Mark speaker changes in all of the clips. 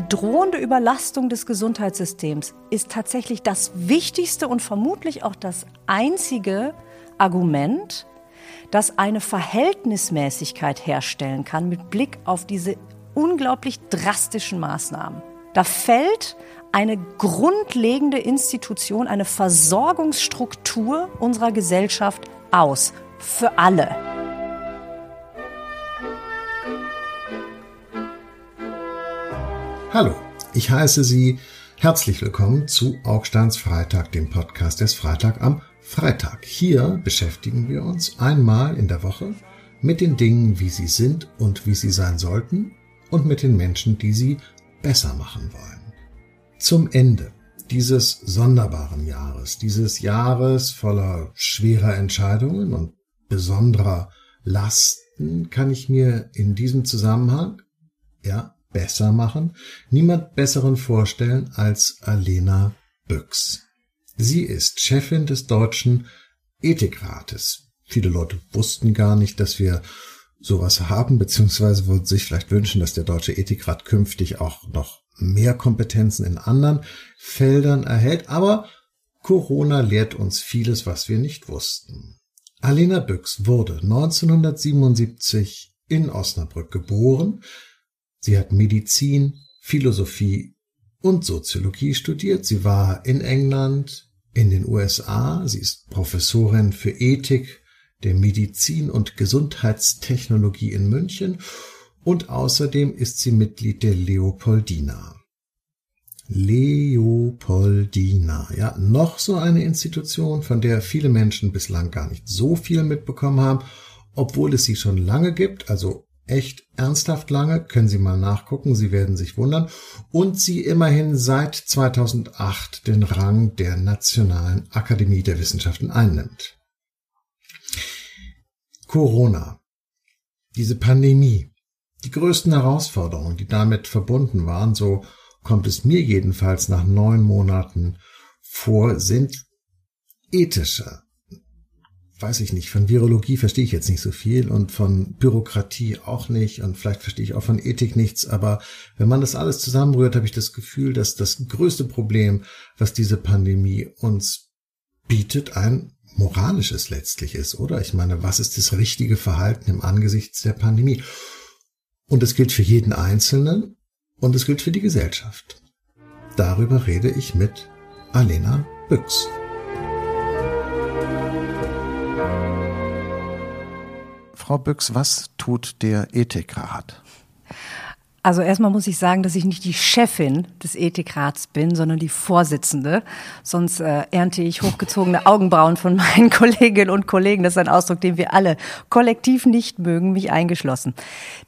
Speaker 1: die drohende Überlastung des Gesundheitssystems ist tatsächlich das wichtigste und vermutlich auch das einzige Argument, das eine Verhältnismäßigkeit herstellen kann mit Blick auf diese unglaublich drastischen Maßnahmen. Da fällt eine grundlegende Institution, eine Versorgungsstruktur unserer Gesellschaft aus. Für alle.
Speaker 2: Hallo, ich heiße Sie herzlich willkommen zu Augsteins Freitag, dem Podcast des Freitag am Freitag. Hier beschäftigen wir uns einmal in der Woche mit den Dingen, wie sie sind und wie sie sein sollten und mit den Menschen, die sie besser machen wollen. Zum Ende dieses sonderbaren Jahres, dieses Jahres voller schwerer Entscheidungen und besonderer Lasten, kann ich mir in diesem Zusammenhang, ja, besser machen, niemand besseren vorstellen als Alena Büchs. Sie ist Chefin des Deutschen Ethikrates. Viele Leute wussten gar nicht, dass wir sowas haben, beziehungsweise würden sich vielleicht wünschen, dass der Deutsche Ethikrat künftig auch noch mehr Kompetenzen in anderen Feldern erhält. Aber Corona lehrt uns vieles, was wir nicht wussten. Alena Büchs wurde 1977 in Osnabrück geboren, Sie hat Medizin, Philosophie und Soziologie studiert. Sie war in England, in den USA. Sie ist Professorin für Ethik der Medizin und Gesundheitstechnologie in München und außerdem ist sie Mitglied der Leopoldina. Leopoldina, ja, noch so eine Institution, von der viele Menschen bislang gar nicht so viel mitbekommen haben, obwohl es sie schon lange gibt, also echt ernsthaft lange, können Sie mal nachgucken, Sie werden sich wundern, und sie immerhin seit 2008 den Rang der Nationalen Akademie der Wissenschaften einnimmt. Corona, diese Pandemie, die größten Herausforderungen, die damit verbunden waren, so kommt es mir jedenfalls nach neun Monaten vor, sind ethische, weiß ich nicht, von Virologie verstehe ich jetzt nicht so viel und von Bürokratie auch nicht und vielleicht verstehe ich auch von Ethik nichts, aber wenn man das alles zusammenrührt, habe ich das Gefühl, dass das größte Problem, was diese Pandemie uns bietet, ein moralisches letztlich ist, oder? Ich meine, was ist das richtige Verhalten im Angesicht der Pandemie? Und es gilt für jeden Einzelnen und es gilt für die Gesellschaft. Darüber rede ich mit Alena Büchs. Frau Büchs, was tut der Ethikrat?
Speaker 1: Also erstmal muss ich sagen, dass ich nicht die Chefin des Ethikrats bin, sondern die Vorsitzende. Sonst äh, ernte ich hochgezogene Augenbrauen von meinen Kolleginnen und Kollegen. Das ist ein Ausdruck, den wir alle kollektiv nicht mögen, mich eingeschlossen.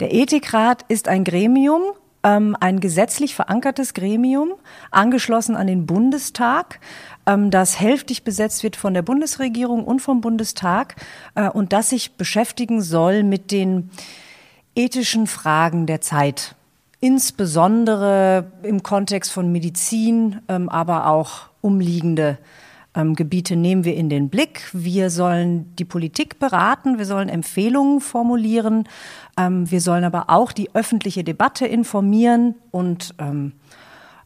Speaker 1: Der Ethikrat ist ein Gremium, ähm, ein gesetzlich verankertes Gremium, angeschlossen an den Bundestag, ähm, das hälftig besetzt wird von der Bundesregierung und vom Bundestag äh, und das sich beschäftigen soll mit den ethischen Fragen der Zeit. Insbesondere im Kontext von Medizin, ähm, aber auch umliegende ähm, Gebiete nehmen wir in den Blick. Wir sollen die Politik beraten, wir sollen Empfehlungen formulieren, ähm, wir sollen aber auch die öffentliche Debatte informieren und ähm,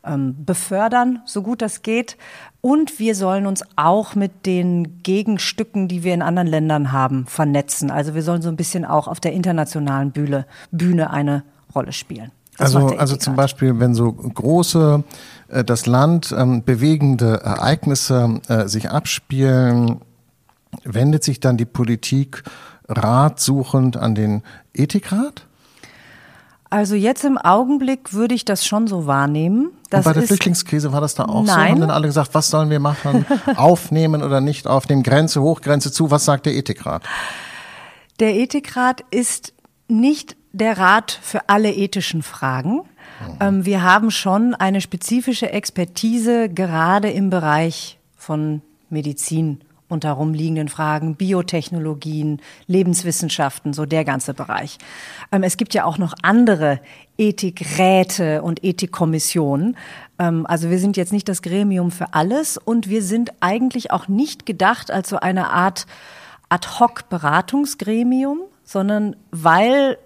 Speaker 1: ähm, befördern, so gut das geht. Und wir sollen uns auch mit den Gegenstücken, die wir in anderen Ländern haben, vernetzen. Also wir sollen so ein bisschen auch auf der internationalen Bühne, Bühne eine Rolle spielen.
Speaker 2: Das also, also zum Beispiel, wenn so große, äh, das Land ähm, bewegende Ereignisse äh, sich abspielen, wendet sich dann die Politik ratsuchend an den Ethikrat?
Speaker 1: Also jetzt im Augenblick würde ich das schon so wahrnehmen.
Speaker 2: Das Und bei der Flüchtlingskrise war das da auch Nein. so? Haben dann alle gesagt, was sollen wir machen? Aufnehmen oder nicht aufnehmen? Grenze hoch, Grenze zu? Was sagt der Ethikrat?
Speaker 1: Der Ethikrat ist nicht der Rat für alle ethischen Fragen. Mhm. Ähm, wir haben schon eine spezifische Expertise gerade im Bereich von Medizin und darum liegenden Fragen, Biotechnologien, Lebenswissenschaften, so der ganze Bereich. Ähm, es gibt ja auch noch andere Ethikräte und Ethikkommissionen. Ähm, also wir sind jetzt nicht das Gremium für alles und wir sind eigentlich auch nicht gedacht als so eine Art Ad-hoc-Beratungsgremium, sondern weil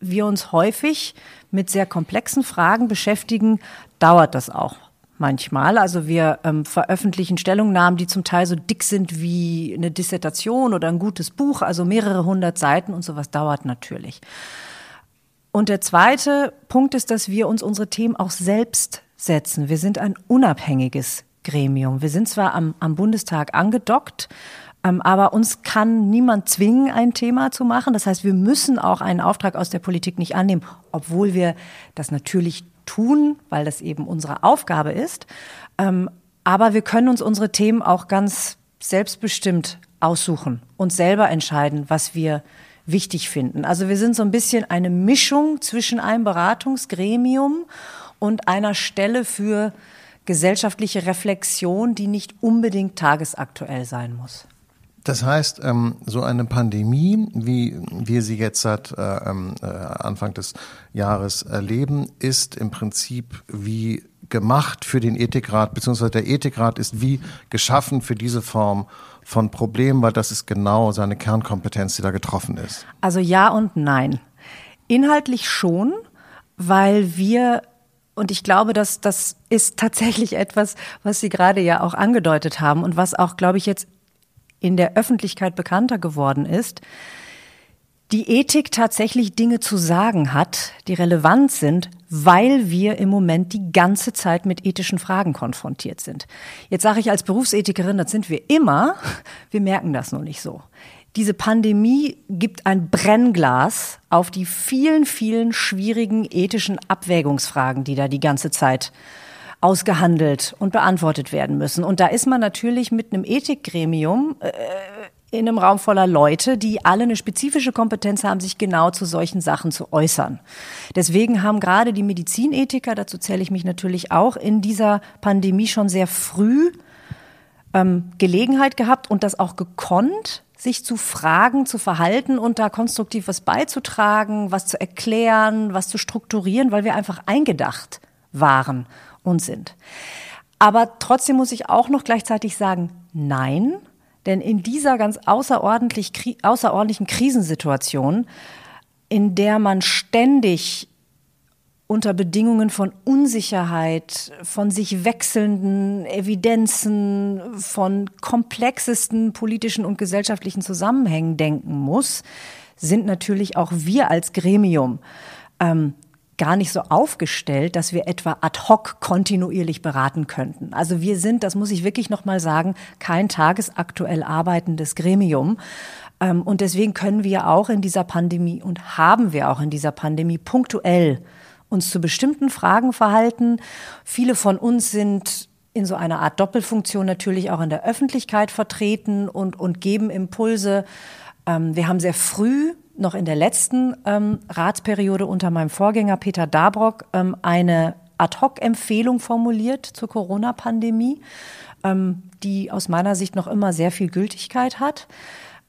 Speaker 1: wir uns häufig mit sehr komplexen Fragen beschäftigen, dauert das auch manchmal. Also wir ähm, veröffentlichen Stellungnahmen, die zum Teil so dick sind wie eine Dissertation oder ein gutes Buch, also mehrere hundert Seiten und sowas dauert natürlich. Und der zweite Punkt ist, dass wir uns unsere Themen auch selbst setzen. Wir sind ein unabhängiges Gremium. Wir sind zwar am, am Bundestag angedockt, aber uns kann niemand zwingen, ein Thema zu machen. Das heißt, wir müssen auch einen Auftrag aus der Politik nicht annehmen, obwohl wir das natürlich tun, weil das eben unsere Aufgabe ist. Ähm, aber wir können uns unsere Themen auch ganz selbstbestimmt aussuchen und selber entscheiden, was wir wichtig finden. Also wir sind so ein bisschen eine Mischung zwischen einem Beratungsgremium und einer Stelle für gesellschaftliche Reflexion, die nicht unbedingt tagesaktuell sein muss.
Speaker 2: Das heißt, ähm, so eine Pandemie, wie wir sie jetzt seit äh, ähm, äh, Anfang des Jahres erleben, ist im Prinzip wie gemacht für den Ethikrat, beziehungsweise der Ethikrat ist wie geschaffen für diese Form von Problemen, weil das ist genau seine Kernkompetenz, die da getroffen ist.
Speaker 1: Also ja und nein. Inhaltlich schon, weil wir und ich glaube, dass das ist tatsächlich etwas, was Sie gerade ja auch angedeutet haben und was auch, glaube ich, jetzt in der Öffentlichkeit bekannter geworden ist, die Ethik tatsächlich Dinge zu sagen hat, die relevant sind, weil wir im Moment die ganze Zeit mit ethischen Fragen konfrontiert sind. Jetzt sage ich als Berufsethikerin, das sind wir immer, wir merken das nur nicht so. Diese Pandemie gibt ein Brennglas auf die vielen, vielen schwierigen ethischen Abwägungsfragen, die da die ganze Zeit ausgehandelt und beantwortet werden müssen. Und da ist man natürlich mit einem Ethikgremium äh, in einem Raum voller Leute, die alle eine spezifische Kompetenz haben, sich genau zu solchen Sachen zu äußern. Deswegen haben gerade die Medizinethiker, dazu zähle ich mich natürlich auch, in dieser Pandemie schon sehr früh ähm, Gelegenheit gehabt und das auch gekonnt, sich zu fragen, zu verhalten und da konstruktiv was beizutragen, was zu erklären, was zu strukturieren, weil wir einfach eingedacht waren und sind. Aber trotzdem muss ich auch noch gleichzeitig sagen, nein, denn in dieser ganz außerordentlich, außerordentlichen Krisensituation, in der man ständig unter Bedingungen von Unsicherheit, von sich wechselnden Evidenzen, von komplexesten politischen und gesellschaftlichen Zusammenhängen denken muss, sind natürlich auch wir als Gremium ähm, gar nicht so aufgestellt, dass wir etwa ad hoc kontinuierlich beraten könnten. Also wir sind, das muss ich wirklich noch mal sagen, kein tagesaktuell arbeitendes Gremium. Ähm, und deswegen können wir auch in dieser Pandemie und haben wir auch in dieser Pandemie punktuell uns zu bestimmten Fragen verhalten. Viele von uns sind in so einer Art Doppelfunktion natürlich auch in der Öffentlichkeit vertreten und, und geben Impulse. Ähm, wir haben sehr früh noch in der letzten ähm, Ratsperiode unter meinem Vorgänger Peter Dabrock ähm, eine Ad-hoc-Empfehlung formuliert zur Corona-Pandemie, ähm, die aus meiner Sicht noch immer sehr viel Gültigkeit hat.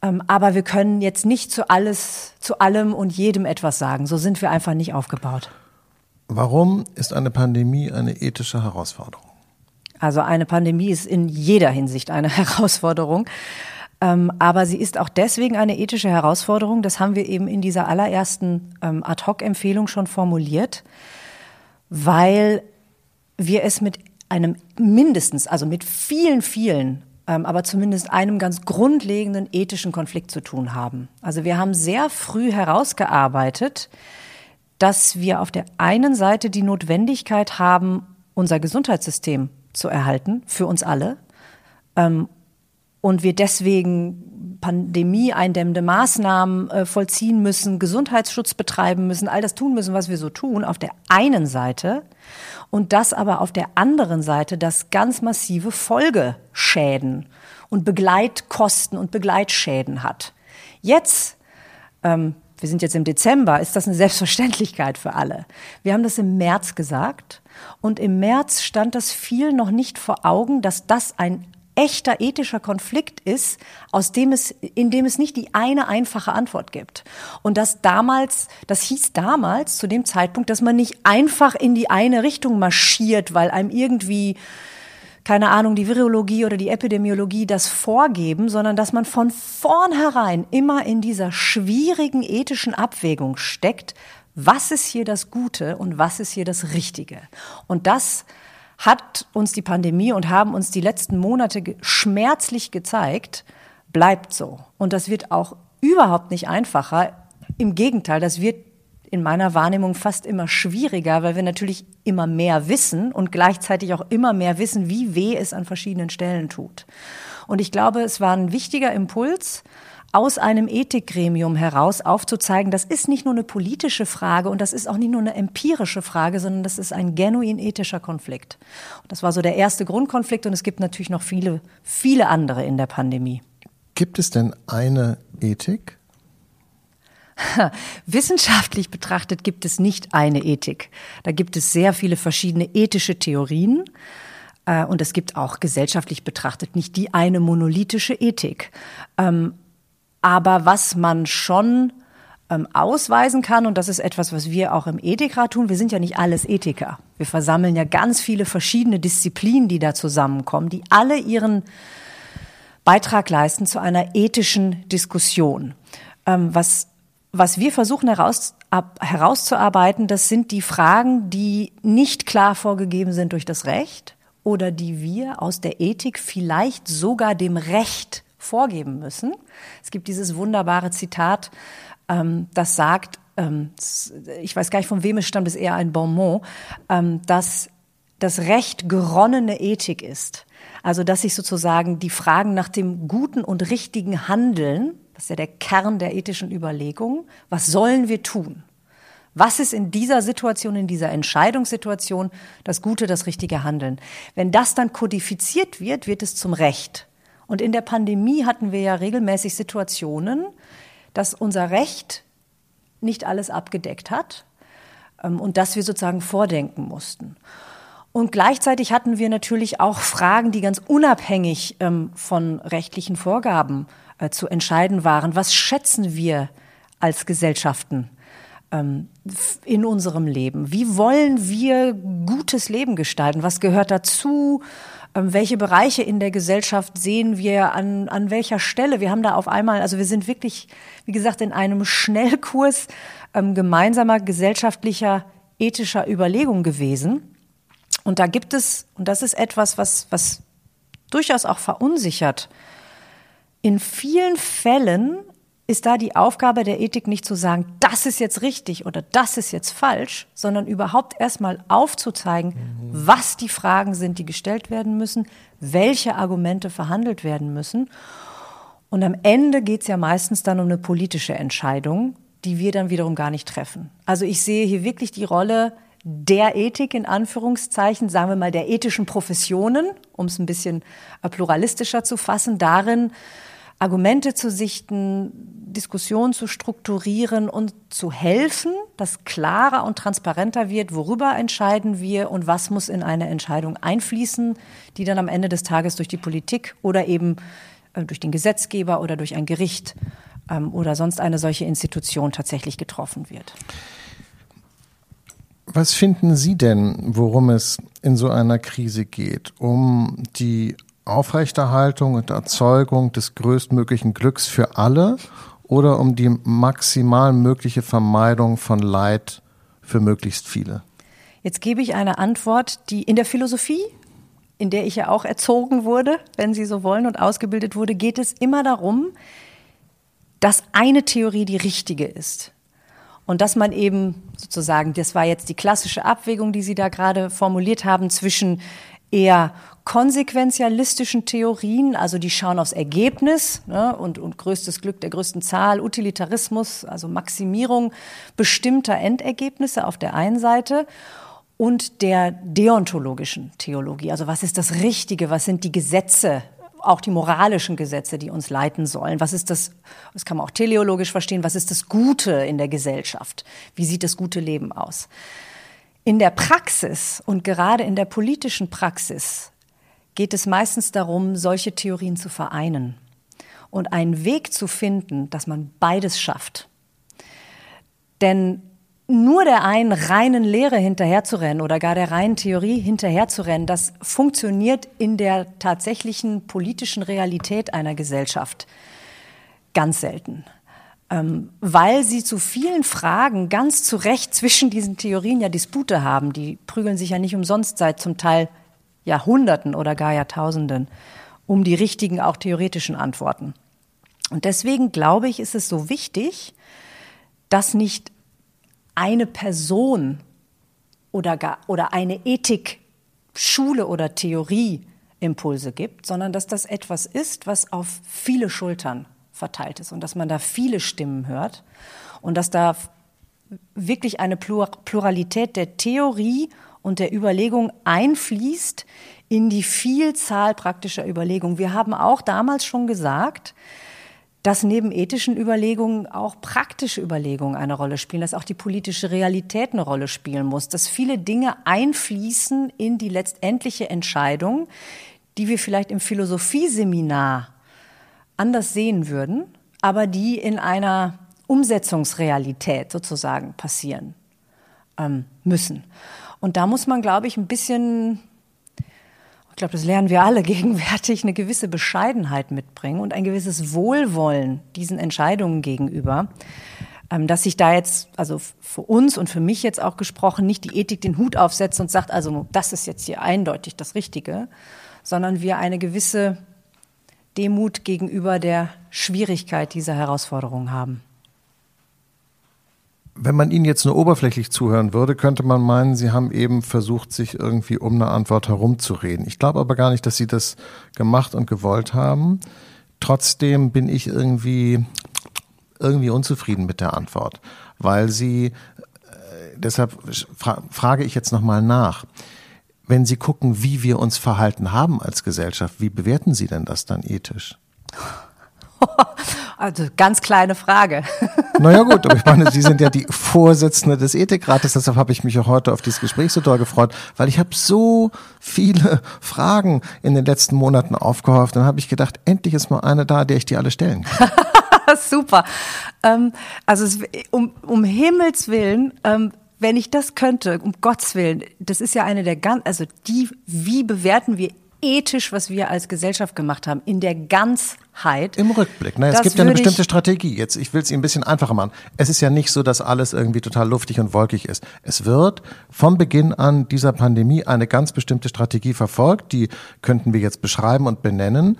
Speaker 1: Ähm, aber wir können jetzt nicht zu alles, zu allem und jedem etwas sagen. So sind wir einfach nicht aufgebaut.
Speaker 2: Warum ist eine Pandemie eine ethische Herausforderung?
Speaker 1: Also eine Pandemie ist in jeder Hinsicht eine Herausforderung. Ähm, aber sie ist auch deswegen eine ethische Herausforderung. Das haben wir eben in dieser allerersten ähm, Ad-Hoc-Empfehlung schon formuliert, weil wir es mit einem mindestens, also mit vielen, vielen, ähm, aber zumindest einem ganz grundlegenden ethischen Konflikt zu tun haben. Also wir haben sehr früh herausgearbeitet, dass wir auf der einen Seite die Notwendigkeit haben, unser Gesundheitssystem zu erhalten, für uns alle, und wir deswegen pandemieeindämmende Maßnahmen äh, vollziehen müssen, Gesundheitsschutz betreiben müssen, all das tun müssen, was wir so tun, auf der einen Seite und das aber auf der anderen Seite das ganz massive Folgeschäden und Begleitkosten und Begleitschäden hat. Jetzt, ähm, wir sind jetzt im Dezember, ist das eine Selbstverständlichkeit für alle. Wir haben das im März gesagt und im März stand das viel noch nicht vor Augen, dass das ein echter ethischer Konflikt ist, aus dem es, in dem es nicht die eine einfache Antwort gibt. Und das damals, das hieß damals zu dem Zeitpunkt, dass man nicht einfach in die eine Richtung marschiert, weil einem irgendwie keine Ahnung, die Virologie oder die Epidemiologie das vorgeben, sondern dass man von vornherein immer in dieser schwierigen ethischen Abwägung steckt, was ist hier das Gute und was ist hier das Richtige. Und das hat uns die Pandemie und haben uns die letzten Monate schmerzlich gezeigt, bleibt so. Und das wird auch überhaupt nicht einfacher. Im Gegenteil, das wird in meiner Wahrnehmung fast immer schwieriger, weil wir natürlich immer mehr wissen und gleichzeitig auch immer mehr wissen, wie weh es an verschiedenen Stellen tut. Und ich glaube, es war ein wichtiger Impuls, aus einem Ethikgremium heraus aufzuzeigen, das ist nicht nur eine politische Frage und das ist auch nicht nur eine empirische Frage, sondern das ist ein genuin ethischer Konflikt. Und das war so der erste Grundkonflikt und es gibt natürlich noch viele, viele andere in der Pandemie.
Speaker 2: Gibt es denn eine Ethik?
Speaker 1: Wissenschaftlich betrachtet gibt es nicht eine Ethik. Da gibt es sehr viele verschiedene ethische Theorien. Äh, und es gibt auch gesellschaftlich betrachtet nicht die eine monolithische Ethik. Aber was man schon ähm, ausweisen kann, und das ist etwas, was wir auch im Ethikrat tun, wir sind ja nicht alles Ethiker. Wir versammeln ja ganz viele verschiedene Disziplinen, die da zusammenkommen, die alle ihren Beitrag leisten zu einer ethischen Diskussion. Ähm, was, was wir versuchen heraus, ab, herauszuarbeiten, das sind die Fragen, die nicht klar vorgegeben sind durch das Recht oder die wir aus der Ethik vielleicht sogar dem Recht vorgeben müssen. Es gibt dieses wunderbare Zitat, ähm, das sagt, ähm, ich weiß gar nicht, von wem es stammt, ist eher ein Bonmot, ähm, dass das Recht geronnene Ethik ist. Also, dass sich sozusagen die Fragen nach dem guten und richtigen Handeln, das ist ja der Kern der ethischen Überlegung, was sollen wir tun? Was ist in dieser Situation, in dieser Entscheidungssituation das gute, das richtige Handeln? Wenn das dann kodifiziert wird, wird es zum Recht. Und in der Pandemie hatten wir ja regelmäßig Situationen, dass unser Recht nicht alles abgedeckt hat ähm, und dass wir sozusagen vordenken mussten. Und gleichzeitig hatten wir natürlich auch Fragen, die ganz unabhängig ähm, von rechtlichen Vorgaben äh, zu entscheiden waren. Was schätzen wir als Gesellschaften ähm, in unserem Leben? Wie wollen wir gutes Leben gestalten? Was gehört dazu? Ähm, welche Bereiche in der Gesellschaft sehen wir an, an welcher Stelle? Wir haben da auf einmal, also wir sind wirklich, wie gesagt, in einem Schnellkurs ähm, gemeinsamer gesellschaftlicher, ethischer Überlegung gewesen. Und da gibt es, und das ist etwas, was, was durchaus auch verunsichert, in vielen Fällen ist da die Aufgabe der Ethik nicht zu sagen, das ist jetzt richtig oder das ist jetzt falsch, sondern überhaupt erstmal aufzuzeigen, mhm. was die Fragen sind, die gestellt werden müssen, welche Argumente verhandelt werden müssen. Und am Ende geht es ja meistens dann um eine politische Entscheidung, die wir dann wiederum gar nicht treffen. Also ich sehe hier wirklich die Rolle der Ethik in Anführungszeichen, sagen wir mal der ethischen Professionen, um es ein bisschen pluralistischer zu fassen, darin, Argumente zu sichten, Diskussionen zu strukturieren und zu helfen, dass klarer und transparenter wird, worüber entscheiden wir und was muss in eine Entscheidung einfließen, die dann am Ende des Tages durch die Politik oder eben äh, durch den Gesetzgeber oder durch ein Gericht ähm, oder sonst eine solche Institution tatsächlich getroffen wird.
Speaker 2: Was finden Sie denn, worum es in so einer Krise geht? Um die Aufrechterhaltung und Erzeugung des größtmöglichen Glücks für alle oder um die maximal mögliche Vermeidung von Leid für möglichst viele?
Speaker 1: Jetzt gebe ich eine Antwort, die in der Philosophie, in der ich ja auch erzogen wurde, wenn Sie so wollen, und ausgebildet wurde, geht es immer darum, dass eine Theorie die richtige ist. Und dass man eben sozusagen, das war jetzt die klassische Abwägung, die Sie da gerade formuliert haben, zwischen eher konsequenzialistischen Theorien, also die schauen aufs Ergebnis ne, und, und größtes Glück der größten Zahl, Utilitarismus, also Maximierung bestimmter Endergebnisse auf der einen Seite und der deontologischen Theologie, also was ist das Richtige, was sind die Gesetze, auch die moralischen Gesetze, die uns leiten sollen. Was ist das, das kann man auch teleologisch verstehen, was ist das Gute in der Gesellschaft? Wie sieht das gute Leben aus? In der Praxis und gerade in der politischen Praxis geht es meistens darum, solche Theorien zu vereinen und einen Weg zu finden, dass man beides schafft. Denn nur der einen reinen Lehre hinterherzurennen oder gar der reinen Theorie hinterherzurennen, das funktioniert in der tatsächlichen politischen Realität einer Gesellschaft ganz selten. Ähm, weil sie zu vielen Fragen ganz zu Recht zwischen diesen Theorien ja Dispute haben. Die prügeln sich ja nicht umsonst seit zum Teil Jahrhunderten oder gar Jahrtausenden um die richtigen, auch theoretischen Antworten. Und deswegen glaube ich, ist es so wichtig, dass nicht eine Person oder gar, oder eine Ethik, Schule oder Theorie Impulse gibt, sondern dass das etwas ist, was auf viele Schultern verteilt ist und dass man da viele Stimmen hört und dass da wirklich eine Pluralität der Theorie und der Überlegung einfließt in die Vielzahl praktischer Überlegungen. Wir haben auch damals schon gesagt, dass neben ethischen Überlegungen auch praktische Überlegungen eine Rolle spielen, dass auch die politische Realität eine Rolle spielen muss, dass viele Dinge einfließen in die letztendliche Entscheidung, die wir vielleicht im Philosophieseminar anders sehen würden, aber die in einer Umsetzungsrealität sozusagen passieren ähm, müssen. Und da muss man, glaube ich, ein bisschen ich glaube, das lernen wir alle gegenwärtig, eine gewisse Bescheidenheit mitbringen und ein gewisses Wohlwollen diesen Entscheidungen gegenüber, ähm, dass sich da jetzt, also für uns und für mich jetzt auch gesprochen, nicht die Ethik den Hut aufsetzt und sagt, also das ist jetzt hier eindeutig das Richtige, sondern wir eine gewisse Demut gegenüber der Schwierigkeit dieser Herausforderung haben.
Speaker 2: Wenn man Ihnen jetzt nur oberflächlich zuhören würde, könnte man meinen, Sie haben eben versucht, sich irgendwie um eine Antwort herumzureden. Ich glaube aber gar nicht, dass Sie das gemacht und gewollt haben. Trotzdem bin ich irgendwie, irgendwie unzufrieden mit der Antwort, weil Sie, äh, deshalb fra frage ich jetzt nochmal nach. Wenn Sie gucken, wie wir uns verhalten haben als Gesellschaft, wie bewerten Sie denn das dann ethisch?
Speaker 1: Also ganz kleine Frage.
Speaker 2: Naja gut, aber ich meine, Sie sind ja die Vorsitzende des Ethikrates, deshalb habe ich mich auch heute auf dieses Gespräch so doll gefreut, weil ich habe so viele Fragen in den letzten Monaten aufgehäuft. Dann habe ich gedacht, endlich ist mal eine da, der ich die alle stellen kann.
Speaker 1: Super. Ähm, also es, um, um Himmels Willen, ähm, wenn ich das könnte, um Gottes Willen, das ist ja eine der ganz, also die, wie bewerten wir ethisch, was wir als Gesellschaft gemacht haben, in der Ganzheit.
Speaker 2: Im Rückblick. Ne? Es gibt ja eine bestimmte Strategie. Jetzt, ich will es Ihnen ein bisschen einfacher machen. Es ist ja nicht so, dass alles irgendwie total luftig und wolkig ist. Es wird vom Beginn an dieser Pandemie eine ganz bestimmte Strategie verfolgt. Die könnten wir jetzt beschreiben und benennen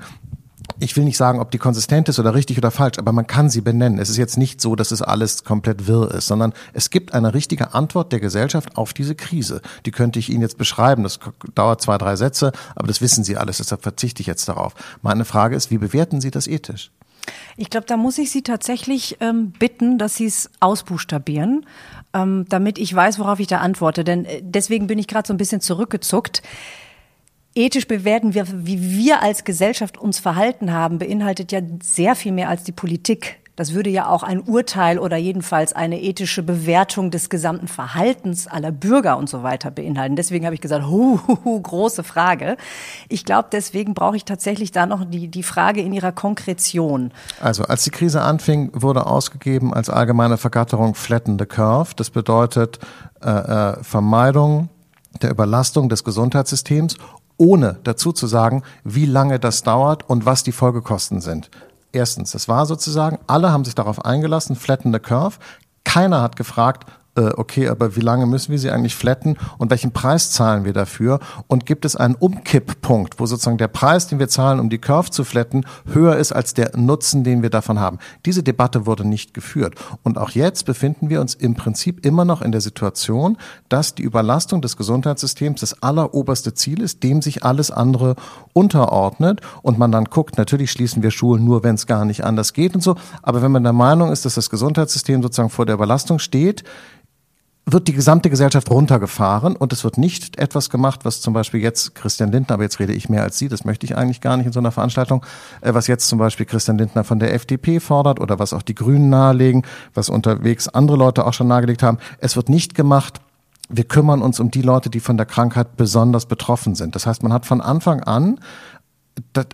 Speaker 2: ich will nicht sagen, ob die konsistent ist oder richtig oder falsch, aber man kann sie benennen. Es ist jetzt nicht so, dass es alles komplett wirr ist, sondern es gibt eine richtige Antwort der Gesellschaft auf diese Krise. Die könnte ich Ihnen jetzt beschreiben. Das dauert zwei, drei Sätze, aber das wissen Sie alles, deshalb verzichte ich jetzt darauf. Meine Frage ist, wie bewerten Sie das ethisch?
Speaker 1: Ich glaube, da muss ich Sie tatsächlich ähm, bitten, dass Sie es ausbuchstabieren, ähm, damit ich weiß, worauf ich da antworte. Denn äh, deswegen bin ich gerade so ein bisschen zurückgezuckt ethisch bewerten wir, wie wir als Gesellschaft uns verhalten haben, beinhaltet ja sehr viel mehr als die Politik. Das würde ja auch ein Urteil oder jedenfalls eine ethische Bewertung des gesamten Verhaltens aller Bürger und so weiter beinhalten. Deswegen habe ich gesagt, hu, hu, hu große Frage. Ich glaube, deswegen brauche ich tatsächlich da noch die, die Frage in ihrer Konkretion.
Speaker 2: Also, als die Krise anfing, wurde ausgegeben als allgemeine Vergatterung Flatten the Curve. Das bedeutet äh, äh, Vermeidung der Überlastung des Gesundheitssystems ohne dazu zu sagen, wie lange das dauert und was die Folgekosten sind. Erstens, das war sozusagen, alle haben sich darauf eingelassen, flatten the curve. Keiner hat gefragt, okay, aber wie lange müssen wir sie eigentlich flatten und welchen Preis zahlen wir dafür? Und gibt es einen Umkipppunkt, wo sozusagen der Preis, den wir zahlen, um die Curve zu flatten, höher ist als der Nutzen, den wir davon haben? Diese Debatte wurde nicht geführt. Und auch jetzt befinden wir uns im Prinzip immer noch in der Situation, dass die Überlastung des Gesundheitssystems das alleroberste Ziel ist, dem sich alles andere unterordnet und man dann guckt, natürlich schließen wir Schulen nur, wenn es gar nicht anders geht und so. Aber wenn man der Meinung ist, dass das Gesundheitssystem sozusagen vor der Überlastung steht, wird die gesamte Gesellschaft runtergefahren und es wird nicht etwas gemacht, was zum Beispiel jetzt Christian Lindner, aber jetzt rede ich mehr als Sie, das möchte ich eigentlich gar nicht in so einer Veranstaltung, äh, was jetzt zum Beispiel Christian Lindner von der FDP fordert oder was auch die Grünen nahelegen, was unterwegs andere Leute auch schon nahegelegt haben. Es wird nicht gemacht, wir kümmern uns um die Leute, die von der Krankheit besonders betroffen sind. Das heißt, man hat von Anfang an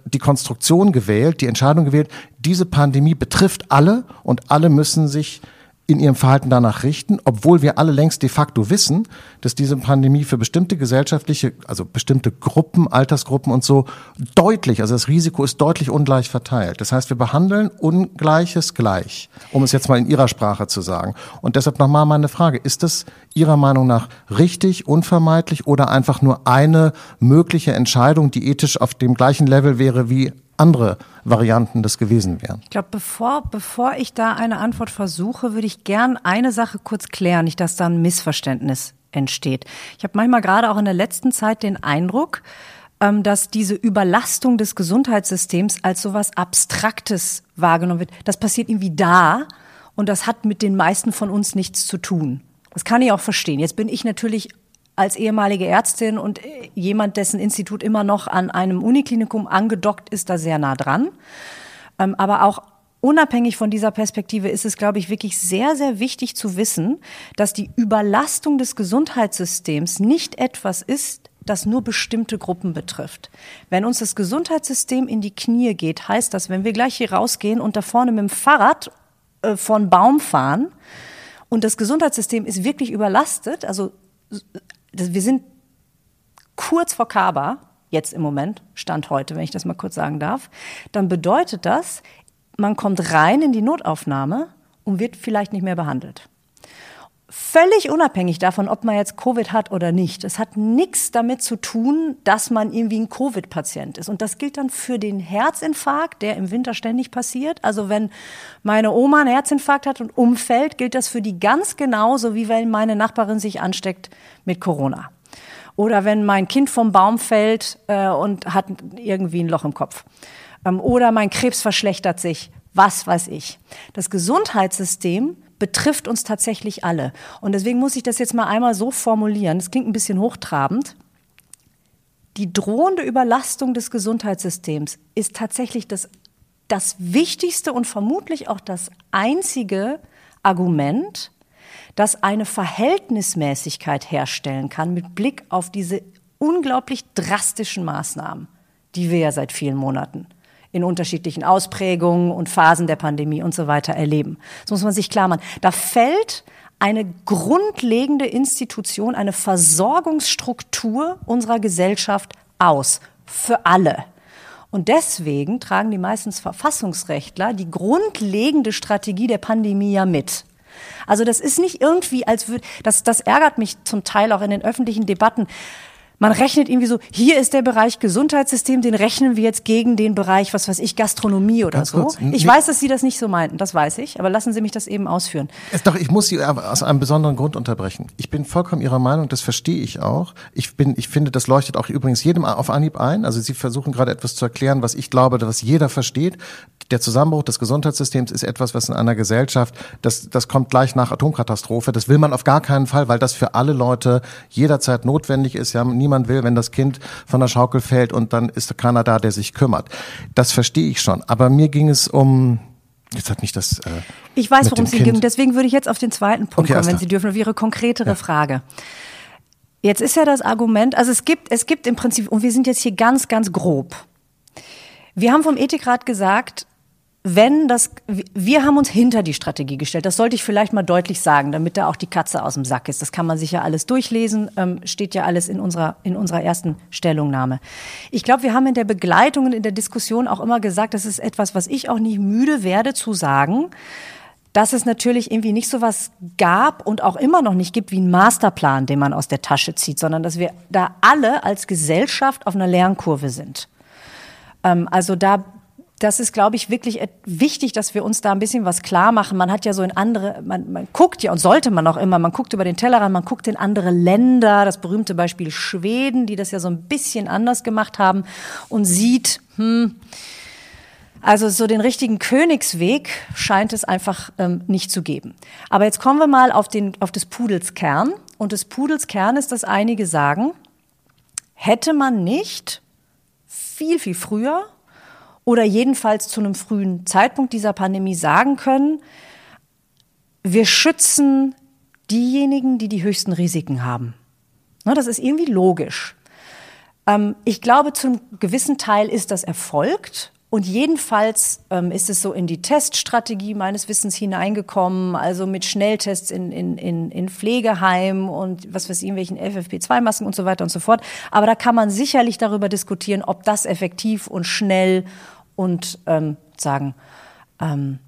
Speaker 2: die Konstruktion gewählt, die Entscheidung gewählt, diese Pandemie betrifft alle und alle müssen sich in ihrem Verhalten danach richten, obwohl wir alle längst de facto wissen, dass diese Pandemie für bestimmte gesellschaftliche, also bestimmte Gruppen, Altersgruppen und so deutlich, also das Risiko ist deutlich ungleich verteilt. Das heißt, wir behandeln Ungleiches gleich, um es jetzt mal in Ihrer Sprache zu sagen. Und deshalb nochmal meine Frage, ist das Ihrer Meinung nach richtig, unvermeidlich oder einfach nur eine mögliche Entscheidung, die ethisch auf dem gleichen Level wäre wie andere Varianten das gewesen wären.
Speaker 1: Ich glaube, bevor, bevor ich da eine Antwort versuche, würde ich gern eine Sache kurz klären, nicht, dass da ein Missverständnis entsteht. Ich habe manchmal gerade auch in der letzten Zeit den Eindruck, ähm, dass diese Überlastung des Gesundheitssystems als sowas Abstraktes wahrgenommen wird. Das passiert irgendwie da und das hat mit den meisten von uns nichts zu tun. Das kann ich auch verstehen. Jetzt bin ich natürlich als ehemalige Ärztin und äh, jemand, dessen Institut immer noch an einem Uniklinikum angedockt ist, da sehr nah dran. Ähm, aber auch unabhängig von dieser Perspektive ist es, glaube ich, wirklich sehr, sehr wichtig zu wissen, dass die Überlastung des Gesundheitssystems nicht etwas ist, das nur bestimmte Gruppen betrifft. Wenn uns das Gesundheitssystem in die Knie geht, heißt das, wenn wir gleich hier rausgehen und da vorne mit dem Fahrrad äh, von Baum fahren und das Gesundheitssystem ist wirklich überlastet, also wir sind kurz vor Kaba, jetzt im Moment, Stand heute, wenn ich das mal kurz sagen darf, dann bedeutet das, man kommt rein in die Notaufnahme und wird vielleicht nicht mehr behandelt. Völlig unabhängig davon, ob man jetzt Covid hat oder nicht. Es hat nichts damit zu tun, dass man irgendwie ein Covid-Patient ist. Und das gilt dann für den Herzinfarkt, der im Winter ständig passiert. Also wenn meine Oma einen Herzinfarkt hat und umfällt, gilt das für die ganz genauso, wie wenn meine Nachbarin sich ansteckt mit Corona. Oder wenn mein Kind vom Baum fällt äh, und hat irgendwie ein Loch im Kopf. Ähm, oder mein Krebs verschlechtert sich. Was weiß ich. Das Gesundheitssystem betrifft uns tatsächlich alle. Und deswegen muss ich das jetzt mal einmal so formulieren. Das klingt ein bisschen hochtrabend. Die drohende Überlastung des Gesundheitssystems ist tatsächlich das, das wichtigste und vermutlich auch das einzige Argument, das eine Verhältnismäßigkeit herstellen kann mit Blick auf diese unglaublich drastischen Maßnahmen, die wir ja seit vielen Monaten in unterschiedlichen Ausprägungen und Phasen der Pandemie und so weiter erleben. Das muss man sich klar machen. Da fällt eine grundlegende Institution, eine Versorgungsstruktur unserer Gesellschaft aus. Für alle. Und deswegen tragen die meistens Verfassungsrechtler die grundlegende Strategie der Pandemie ja mit. Also das ist nicht irgendwie, als würde, das, das ärgert mich zum Teil auch in den öffentlichen Debatten man rechnet irgendwie so, hier ist der Bereich Gesundheitssystem, den rechnen wir jetzt gegen den Bereich, was weiß ich, Gastronomie oder Ganz so. Kurz, ich weiß, dass Sie das nicht so meinten, das weiß ich, aber lassen Sie mich das eben ausführen.
Speaker 2: Es, doch, ich muss Sie aus einem besonderen Grund unterbrechen. Ich bin vollkommen Ihrer Meinung, das verstehe ich auch. Ich bin, ich finde, das leuchtet auch übrigens jedem auf Anhieb ein. Also Sie versuchen gerade etwas zu erklären, was ich glaube, was jeder versteht. Der Zusammenbruch des Gesundheitssystems ist etwas, was in einer Gesellschaft, das, das kommt gleich nach Atomkatastrophe. Das will man auf gar keinen Fall, weil das für alle Leute jederzeit notwendig ist. Ja, niemand will, wenn das Kind von der Schaukel fällt und dann ist keiner da, der sich kümmert. Das verstehe ich schon. Aber mir ging es um Jetzt hat mich das. Äh,
Speaker 1: ich weiß, worum es Ihnen ging. Deswegen würde ich jetzt auf den zweiten Punkt okay, kommen, wenn Sie dürfen, auf Ihre konkretere ja. Frage. Jetzt ist ja das Argument, also es gibt, es gibt im Prinzip, und wir sind jetzt hier ganz, ganz grob. Wir haben vom Ethikrat gesagt, wenn das, wir haben uns hinter die Strategie gestellt. Das sollte ich vielleicht mal deutlich sagen, damit da auch die Katze aus dem Sack ist. Das kann man sich ja alles durchlesen, ähm, steht ja alles in unserer, in unserer ersten Stellungnahme. Ich glaube, wir haben in der Begleitung und in der Diskussion auch immer gesagt, das ist etwas, was ich auch nicht müde werde zu sagen, dass es natürlich irgendwie nicht so was gab und auch immer noch nicht gibt wie ein Masterplan, den man aus der Tasche zieht, sondern dass wir da alle als Gesellschaft auf einer Lernkurve sind. Ähm, also da das ist, glaube ich, wirklich wichtig, dass wir uns da ein bisschen was klar machen. Man hat ja so in andere, man, man guckt ja und sollte man auch immer, man guckt über den Tellerrand, man guckt in andere Länder, das berühmte Beispiel Schweden, die das ja so ein bisschen anders gemacht haben und sieht, hm, also so den richtigen Königsweg scheint es einfach ähm, nicht zu geben. Aber jetzt kommen wir mal auf, den, auf des Pudels Kern. Und des Pudels Kern ist, dass einige sagen, hätte man nicht viel, viel früher oder jedenfalls zu einem frühen Zeitpunkt dieser Pandemie sagen können, wir schützen diejenigen, die die höchsten Risiken haben. Das ist irgendwie logisch. Ähm, ich glaube, zu einem gewissen Teil ist das erfolgt. Und jedenfalls ähm, ist es so in die Teststrategie meines Wissens hineingekommen, also mit Schnelltests in, in, in, in Pflegeheimen und was weiß ich, irgendwelchen FFP2-Masken und so weiter und so fort. Aber da kann man sicherlich darüber diskutieren, ob das effektiv und schnell und ähm, sagen ähm,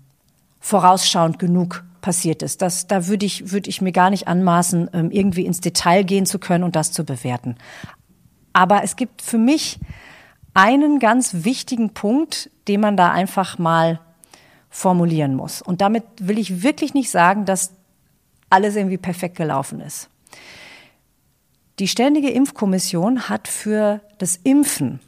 Speaker 1: vorausschauend genug passiert ist. Das, da würde ich, würde ich mir gar nicht anmaßen, ähm, irgendwie ins Detail gehen zu können und das zu bewerten. Aber es gibt für mich einen ganz wichtigen Punkt, den man da einfach mal formulieren muss. Und damit will ich wirklich nicht sagen, dass alles irgendwie perfekt gelaufen ist. Die Ständige Impfkommission hat für das Impfen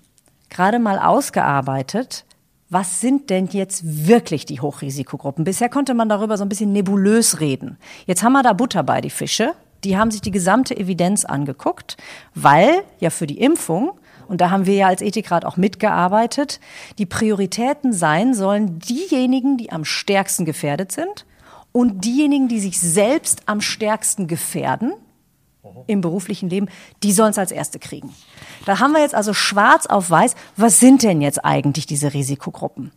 Speaker 1: gerade mal ausgearbeitet, was sind denn jetzt wirklich die Hochrisikogruppen? Bisher konnte man darüber so ein bisschen nebulös reden. Jetzt haben wir da Butter bei die Fische. Die haben sich die gesamte Evidenz angeguckt, weil ja für die Impfung und da haben wir ja als Ethikrat auch mitgearbeitet, die Prioritäten sein sollen diejenigen, die am stärksten gefährdet sind und diejenigen, die sich selbst am stärksten gefährden im beruflichen Leben, die sollen es als Erste kriegen. Da haben wir jetzt also schwarz auf weiß, was sind denn jetzt eigentlich diese Risikogruppen?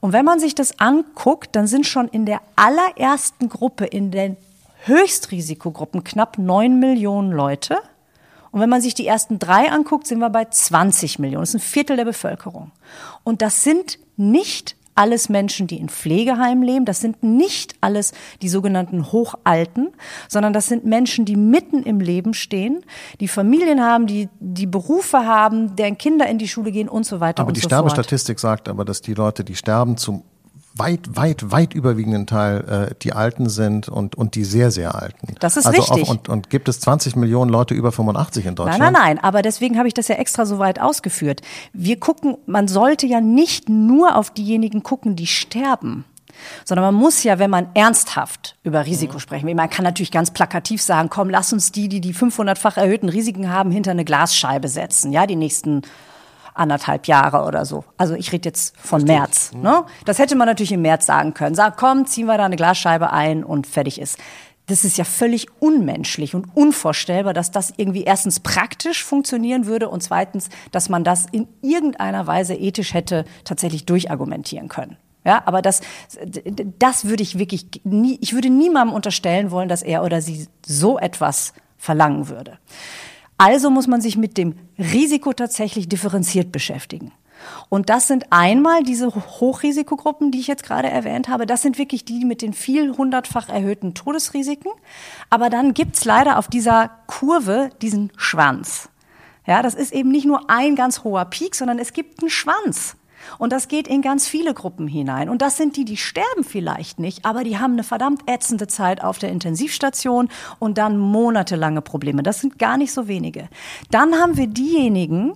Speaker 1: Und wenn man sich das anguckt, dann sind schon in der allerersten Gruppe, in den Höchstrisikogruppen knapp neun Millionen Leute. Und wenn man sich die ersten drei anguckt, sind wir bei 20 Millionen. Das ist ein Viertel der Bevölkerung. Und das sind nicht alles Menschen, die in Pflegeheimen leben. Das sind nicht alles die sogenannten Hochalten, sondern das sind Menschen, die mitten im Leben stehen, die Familien haben, die, die Berufe haben, deren Kinder in die Schule gehen und so weiter
Speaker 2: aber
Speaker 1: und
Speaker 2: so
Speaker 1: fort.
Speaker 2: Aber die Sterbestatistik sagt aber, dass die Leute, die sterben, zum weit, weit, weit überwiegenden Teil äh, die Alten sind und, und die sehr, sehr Alten.
Speaker 1: Das ist
Speaker 2: also
Speaker 1: richtig.
Speaker 2: Auch, und, und gibt es 20 Millionen Leute über 85 in Deutschland?
Speaker 1: Nein, nein, nein. Aber deswegen habe ich das ja extra so weit ausgeführt. Wir gucken, man sollte ja nicht nur auf diejenigen gucken, die sterben sondern man muss ja, wenn man ernsthaft über Risiko mhm. sprechen will, man kann natürlich ganz plakativ sagen, komm, lass uns die, die die 500-fach erhöhten Risiken haben, hinter eine Glasscheibe setzen, ja, die nächsten anderthalb Jahre oder so. Also ich rede jetzt von Verstehe. März. Mhm. Ne? Das hätte man natürlich im März sagen können. Sag, komm, ziehen wir da eine Glasscheibe ein und fertig ist. Das ist ja völlig unmenschlich und unvorstellbar, dass das irgendwie erstens praktisch funktionieren würde und zweitens, dass man das in irgendeiner Weise ethisch hätte tatsächlich durchargumentieren können. Ja, aber das, das würde ich wirklich nie, ich würde niemandem unterstellen wollen, dass er oder sie so etwas verlangen würde. Also muss man sich mit dem Risiko tatsächlich differenziert beschäftigen. Und das sind einmal diese Hochrisikogruppen, die ich jetzt gerade erwähnt habe. Das sind wirklich die mit den viel hundertfach erhöhten Todesrisiken. Aber dann gibt's leider auf dieser Kurve diesen Schwanz. Ja, das ist eben nicht nur ein ganz hoher Peak, sondern es gibt einen Schwanz. Und das geht in ganz viele Gruppen hinein. Und das sind die, die sterben vielleicht nicht, aber die haben eine verdammt ätzende Zeit auf der Intensivstation und dann monatelange Probleme. Das sind gar nicht so wenige. Dann haben wir diejenigen,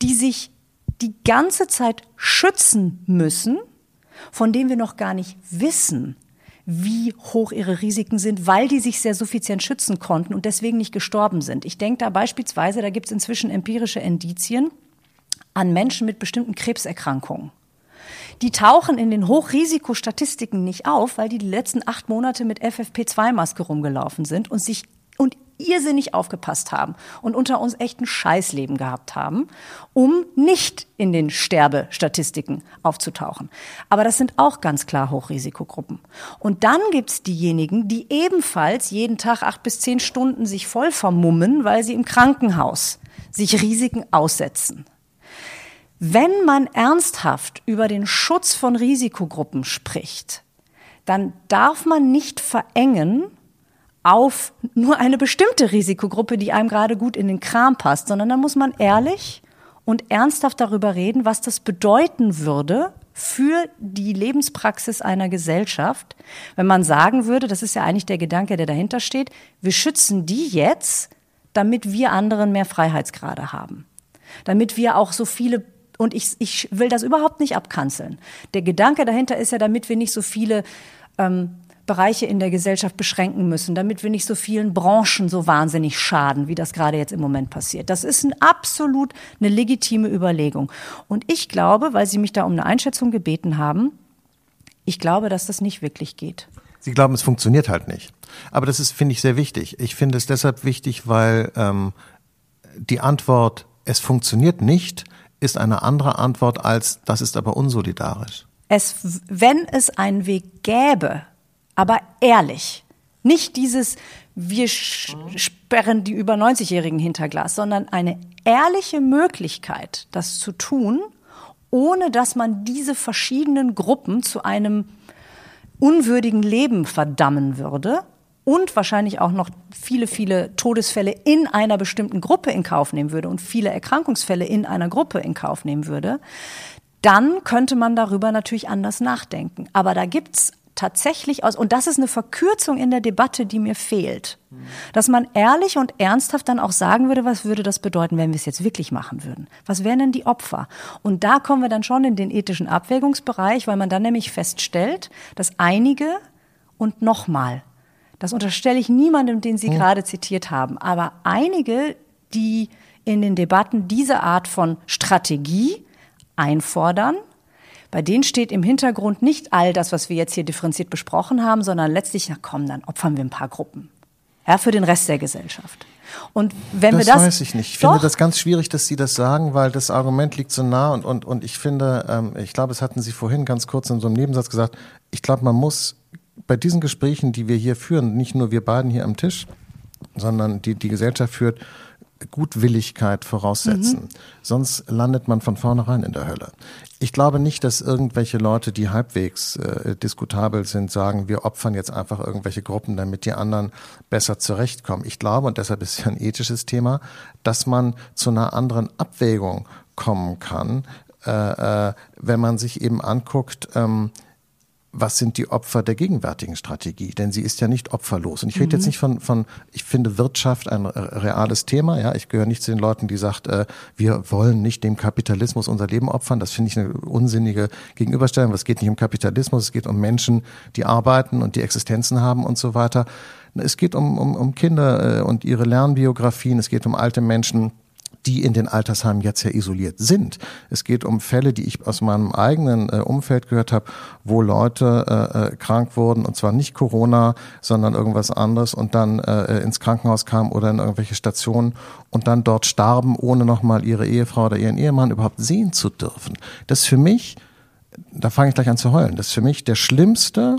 Speaker 1: die sich die ganze Zeit schützen müssen, von denen wir noch gar nicht wissen, wie hoch ihre Risiken sind, weil die sich sehr suffizient schützen konnten und deswegen nicht gestorben sind. Ich denke da beispielsweise, da gibt es inzwischen empirische Indizien, an Menschen mit bestimmten Krebserkrankungen. Die tauchen in den Hochrisikostatistiken nicht auf, weil die die letzten acht Monate mit FFP2-Maske rumgelaufen sind und sich und irrsinnig aufgepasst haben und unter uns echt ein Scheißleben gehabt haben, um nicht in den Sterbestatistiken aufzutauchen. Aber das sind auch ganz klar Hochrisikogruppen. Und dann gibt's diejenigen, die ebenfalls jeden Tag acht bis zehn Stunden sich voll vermummen, weil sie im Krankenhaus sich Risiken aussetzen. Wenn man ernsthaft über den Schutz von Risikogruppen spricht, dann darf man nicht verengen auf nur eine bestimmte Risikogruppe, die einem gerade gut in den Kram passt, sondern dann muss man ehrlich und ernsthaft darüber reden, was das bedeuten würde für die Lebenspraxis einer Gesellschaft, wenn man sagen würde, das ist ja eigentlich der Gedanke, der dahinter steht, wir schützen die jetzt, damit wir anderen mehr Freiheitsgrade haben. Damit wir auch so viele und ich, ich will das überhaupt nicht abkanzeln. Der Gedanke dahinter ist ja, damit wir nicht so viele ähm, Bereiche in der Gesellschaft beschränken müssen, damit wir nicht so vielen Branchen so wahnsinnig schaden, wie das gerade jetzt im Moment passiert. Das ist ein absolut eine legitime Überlegung. Und ich glaube, weil Sie mich da um eine Einschätzung gebeten haben, ich glaube, dass das nicht wirklich geht.
Speaker 2: Sie glauben, es funktioniert halt nicht. Aber das ist, finde ich, sehr wichtig. Ich finde es deshalb wichtig, weil ähm, die Antwort, es funktioniert nicht, ist eine andere Antwort als das ist aber unsolidarisch.
Speaker 1: Es, wenn es einen Weg gäbe, aber ehrlich, nicht dieses wir sperren die über 90-Jährigen hinter Glas, sondern eine ehrliche Möglichkeit, das zu tun, ohne dass man diese verschiedenen Gruppen zu einem unwürdigen Leben verdammen würde und wahrscheinlich auch noch viele, viele Todesfälle in einer bestimmten Gruppe in Kauf nehmen würde und viele Erkrankungsfälle in einer Gruppe in Kauf nehmen würde, dann könnte man darüber natürlich anders nachdenken. Aber da gibt's tatsächlich aus, und das ist eine Verkürzung in der Debatte, die mir fehlt, dass man ehrlich und ernsthaft dann auch sagen würde, was würde das bedeuten, wenn wir es jetzt wirklich machen würden? Was wären denn die Opfer? Und da kommen wir dann schon in den ethischen Abwägungsbereich, weil man dann nämlich feststellt, dass einige und nochmal, das unterstelle ich niemandem, den Sie hm. gerade zitiert haben, aber einige, die in den Debatten diese Art von Strategie einfordern, bei denen steht im Hintergrund nicht all das, was wir jetzt hier differenziert besprochen haben, sondern letztlich, na komm, dann opfern wir ein paar Gruppen. Ja, für den Rest der Gesellschaft. Und wenn
Speaker 2: das
Speaker 1: wir das.
Speaker 2: weiß ich nicht. Ich finde das ganz schwierig, dass Sie das sagen, weil das Argument liegt so nah und, und, und ich finde, ähm, ich glaube, es hatten Sie vorhin ganz kurz in so einem Nebensatz gesagt, ich glaube, man muss bei diesen Gesprächen, die wir hier führen, nicht nur wir beiden hier am Tisch, sondern die die Gesellschaft führt, Gutwilligkeit voraussetzen. Mhm. Sonst landet man von vornherein in der Hölle. Ich glaube nicht, dass irgendwelche Leute, die halbwegs äh, diskutabel sind, sagen, wir opfern jetzt einfach irgendwelche Gruppen, damit die anderen besser zurechtkommen. Ich glaube, und deshalb ist es ja ein ethisches Thema, dass man zu einer anderen Abwägung kommen kann, äh, äh, wenn man sich eben anguckt, ähm, was sind die Opfer der gegenwärtigen Strategie? Denn sie ist ja nicht opferlos. Und ich rede mhm. jetzt nicht von, von, ich finde Wirtschaft ein reales Thema. Ja, ich gehöre nicht zu den Leuten, die sagt, äh, wir wollen nicht dem Kapitalismus unser Leben opfern. Das finde ich eine unsinnige Gegenüberstellung. Es geht nicht um Kapitalismus, es geht um Menschen, die arbeiten und die Existenzen haben und so weiter. Es geht um, um, um Kinder äh, und ihre Lernbiografien. Es geht um alte Menschen die in den Altersheimen jetzt ja isoliert sind. Es geht um Fälle, die ich aus meinem eigenen äh, Umfeld gehört habe, wo Leute äh, äh, krank wurden und zwar nicht Corona, sondern irgendwas anderes und dann äh, ins Krankenhaus kamen oder in irgendwelche Stationen und dann dort starben, ohne nochmal ihre Ehefrau oder ihren Ehemann überhaupt sehen zu dürfen. Das ist für mich, da fange ich gleich an zu heulen, das ist für mich der schlimmste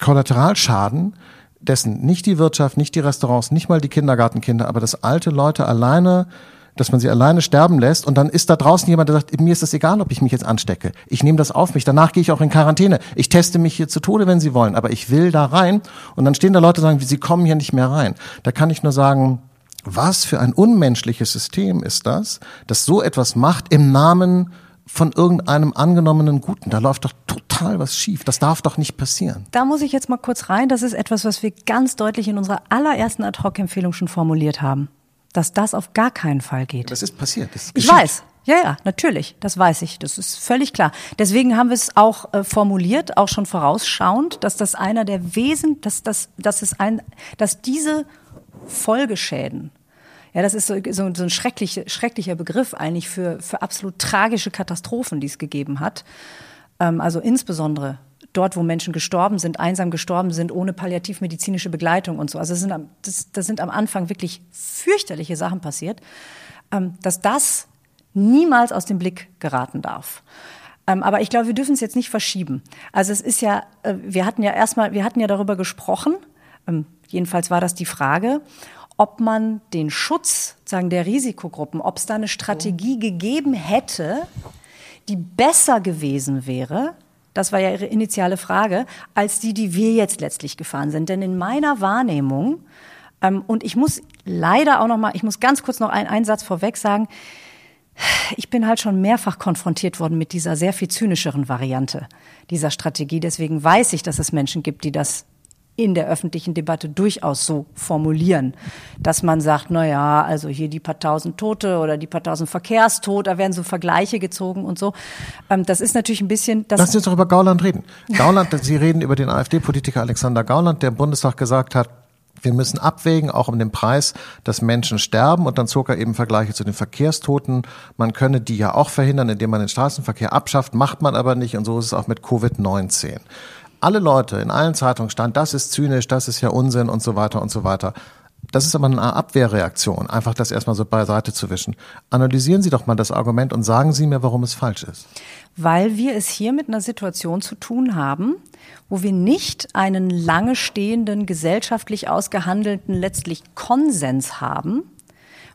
Speaker 2: Kollateralschaden, dessen nicht die Wirtschaft, nicht die Restaurants, nicht mal die Kindergartenkinder, aber dass alte Leute alleine dass man sie alleine sterben lässt und dann ist da draußen jemand, der sagt, mir ist das egal, ob ich mich jetzt anstecke. Ich nehme das auf mich, danach gehe ich auch in Quarantäne. Ich teste mich hier zu Tode, wenn Sie wollen, aber ich will da rein und dann stehen da Leute, die sagen, sie kommen hier nicht mehr rein. Da kann ich nur sagen, was für ein unmenschliches System ist das, das so etwas macht im Namen von irgendeinem angenommenen Guten. Da läuft doch total was schief. Das darf doch nicht passieren.
Speaker 1: Da muss ich jetzt mal kurz rein. Das ist etwas, was wir ganz deutlich in unserer allerersten Ad-Hoc-Empfehlung schon formuliert haben. Dass das auf gar keinen Fall geht.
Speaker 2: Das ist passiert. Das ist
Speaker 1: ich weiß. Ja, ja, natürlich. Das weiß ich. Das ist völlig klar. Deswegen haben wir es auch äh, formuliert, auch schon vorausschauend, dass das einer der Wesen, dass, dass, dass es ein, dass diese Folgeschäden, ja, das ist so, so, so ein schrecklich, schrecklicher Begriff eigentlich für, für absolut tragische Katastrophen, die es gegeben hat. Ähm, also insbesondere dort, wo Menschen gestorben sind, einsam gestorben sind, ohne palliativmedizinische Begleitung und so. Also das sind, am, das, das sind am Anfang wirklich fürchterliche Sachen passiert, ähm, dass das niemals aus dem Blick geraten darf. Ähm, aber ich glaube, wir dürfen es jetzt nicht verschieben. Also es ist ja, äh, wir hatten ja erstmal, wir hatten ja darüber gesprochen, ähm, jedenfalls war das die Frage, ob man den Schutz sagen, der Risikogruppen, ob es da eine Strategie gegeben hätte, die besser gewesen wäre, das war ja Ihre initiale Frage, als die, die wir jetzt letztlich gefahren sind. Denn in meiner Wahrnehmung, ähm, und ich muss leider auch noch mal, ich muss ganz kurz noch einen Einsatz vorweg sagen, ich bin halt schon mehrfach konfrontiert worden mit dieser sehr viel zynischeren Variante dieser Strategie. Deswegen weiß ich, dass es Menschen gibt, die das in der öffentlichen Debatte durchaus so formulieren, dass man sagt, na ja, also hier die paar tausend Tote oder die paar tausend Verkehrstote, da werden so Vergleiche gezogen und so. Ähm, das ist natürlich ein bisschen.
Speaker 2: Das Lass uns doch über Gauland reden. Gauland, Sie reden über den AfD-Politiker Alexander Gauland, der im Bundestag gesagt hat, wir müssen abwägen, auch um den Preis, dass Menschen sterben. Und dann zog er eben Vergleiche zu den Verkehrstoten. Man könne die ja auch verhindern, indem man den Straßenverkehr abschafft, macht man aber nicht. Und so ist es auch mit Covid-19 alle Leute in allen Zeitungen stand, das ist zynisch, das ist ja Unsinn und so weiter und so weiter. Das ist aber eine Abwehrreaktion, einfach das erstmal so beiseite zu wischen. Analysieren Sie doch mal das Argument und sagen Sie mir, warum es falsch ist.
Speaker 1: Weil wir es hier mit einer Situation zu tun haben, wo wir nicht einen lange stehenden, gesellschaftlich ausgehandelten, letztlich Konsens haben,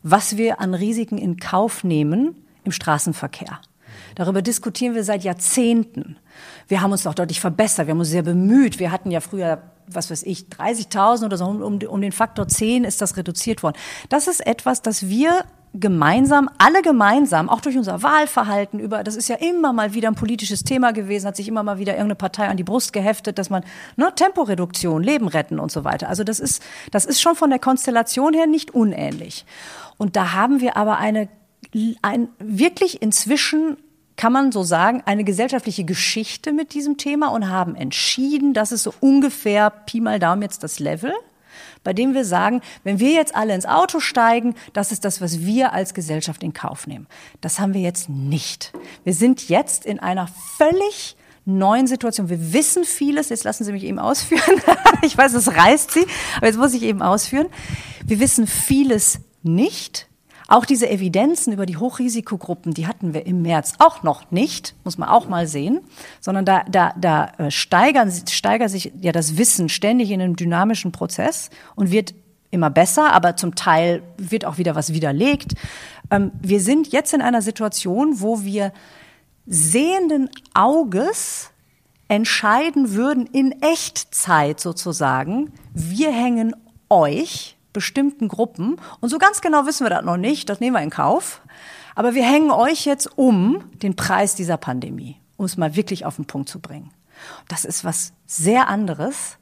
Speaker 1: was wir an Risiken in Kauf nehmen im Straßenverkehr. Darüber diskutieren wir seit Jahrzehnten. Wir haben uns doch deutlich verbessert, wir haben uns sehr bemüht. Wir hatten ja früher was weiß ich, 30.000 oder so, um, um den Faktor 10 ist das reduziert worden. Das ist etwas, das wir gemeinsam, alle gemeinsam, auch durch unser Wahlverhalten über, das ist ja immer mal wieder ein politisches Thema gewesen, hat sich immer mal wieder irgendeine Partei an die Brust geheftet, dass man, ne, Temporeduktion, Leben retten und so weiter. Also das ist, das ist schon von der Konstellation her nicht unähnlich. Und da haben wir aber eine, ein, wirklich inzwischen kann man so sagen, eine gesellschaftliche Geschichte mit diesem Thema und haben entschieden, das ist so ungefähr Pi mal Daumen jetzt das Level, bei dem wir sagen, wenn wir jetzt alle ins Auto steigen, das ist das, was wir als Gesellschaft in Kauf nehmen. Das haben wir jetzt nicht. Wir sind jetzt in einer völlig neuen Situation. Wir wissen vieles, jetzt lassen Sie mich eben ausführen. ich weiß, es reißt Sie, aber jetzt muss ich eben ausführen. Wir wissen vieles nicht. Auch diese Evidenzen über die Hochrisikogruppen, die hatten wir im März auch noch nicht, muss man auch mal sehen, sondern da, da, da äh, steigern, steigert sich ja das Wissen ständig in einem dynamischen Prozess und wird immer besser, aber zum Teil wird auch wieder was widerlegt. Ähm, wir sind jetzt in einer Situation, wo wir sehenden Auges entscheiden würden in Echtzeit sozusagen, wir hängen euch bestimmten Gruppen. Und so ganz genau wissen wir das noch nicht, das nehmen wir in Kauf. Aber wir hängen euch jetzt um den Preis dieser Pandemie, um es mal wirklich auf den Punkt zu bringen. Das ist was sehr anderes,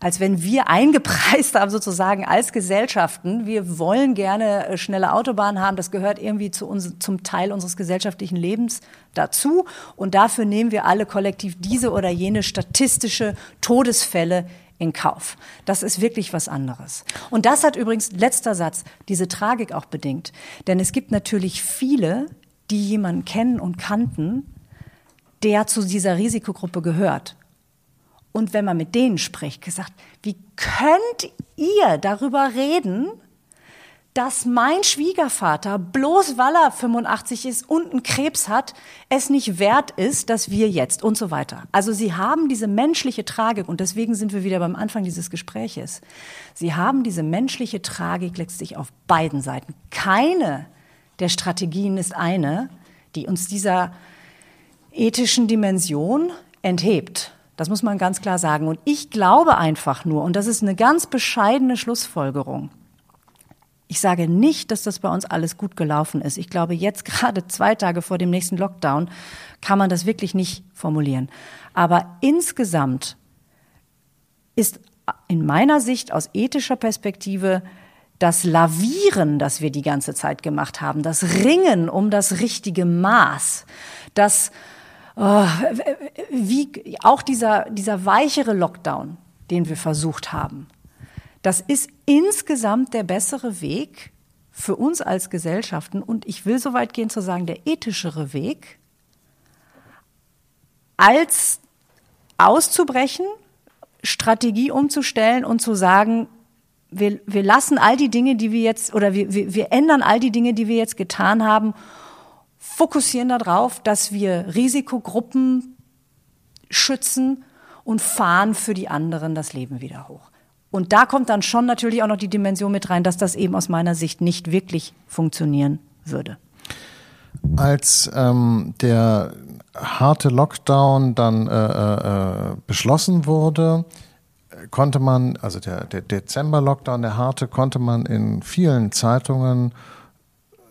Speaker 1: als wenn wir eingepreist haben sozusagen als Gesellschaften. Wir wollen gerne äh, schnelle Autobahnen haben. Das gehört irgendwie zu uns, zum Teil unseres gesellschaftlichen Lebens dazu. Und dafür nehmen wir alle kollektiv diese oder jene statistische Todesfälle in Kauf. Das ist wirklich was anderes. Und das hat übrigens, letzter Satz, diese Tragik auch bedingt. Denn es gibt natürlich viele, die jemanden kennen und kannten, der zu dieser Risikogruppe gehört. Und wenn man mit denen spricht, gesagt, wie könnt ihr darüber reden, dass mein Schwiegervater, bloß weil er 85 ist und einen Krebs hat, es nicht wert ist, dass wir jetzt und so weiter. Also sie haben diese menschliche Tragik und deswegen sind wir wieder beim Anfang dieses Gespräches. Sie haben diese menschliche Tragik letztlich auf beiden Seiten. Keine der Strategien ist eine, die uns dieser ethischen Dimension enthebt. Das muss man ganz klar sagen. Und ich glaube einfach nur, und das ist eine ganz bescheidene Schlussfolgerung, ich sage nicht, dass das bei uns alles gut gelaufen ist. Ich glaube, jetzt gerade zwei Tage vor dem nächsten Lockdown kann man das wirklich nicht formulieren. Aber insgesamt ist in meiner Sicht aus ethischer Perspektive das Lavieren, das wir die ganze Zeit gemacht haben, das Ringen um das richtige Maß, das oh, wie auch dieser dieser weichere Lockdown, den wir versucht haben, das ist insgesamt der bessere Weg für uns als Gesellschaften und ich will so weit gehen zu sagen, der ethischere Weg, als auszubrechen, Strategie umzustellen und zu sagen, wir, wir lassen all die Dinge, die wir jetzt, oder wir, wir, wir ändern all die Dinge, die wir jetzt getan haben, fokussieren darauf, dass wir Risikogruppen schützen und fahren für die anderen das Leben wieder hoch. Und da kommt dann schon natürlich auch noch die Dimension mit rein, dass das eben aus meiner Sicht nicht wirklich funktionieren würde.
Speaker 2: Als ähm, der harte Lockdown dann äh, äh, beschlossen wurde, konnte man, also der, der Dezember-Lockdown, der harte, konnte man in vielen Zeitungen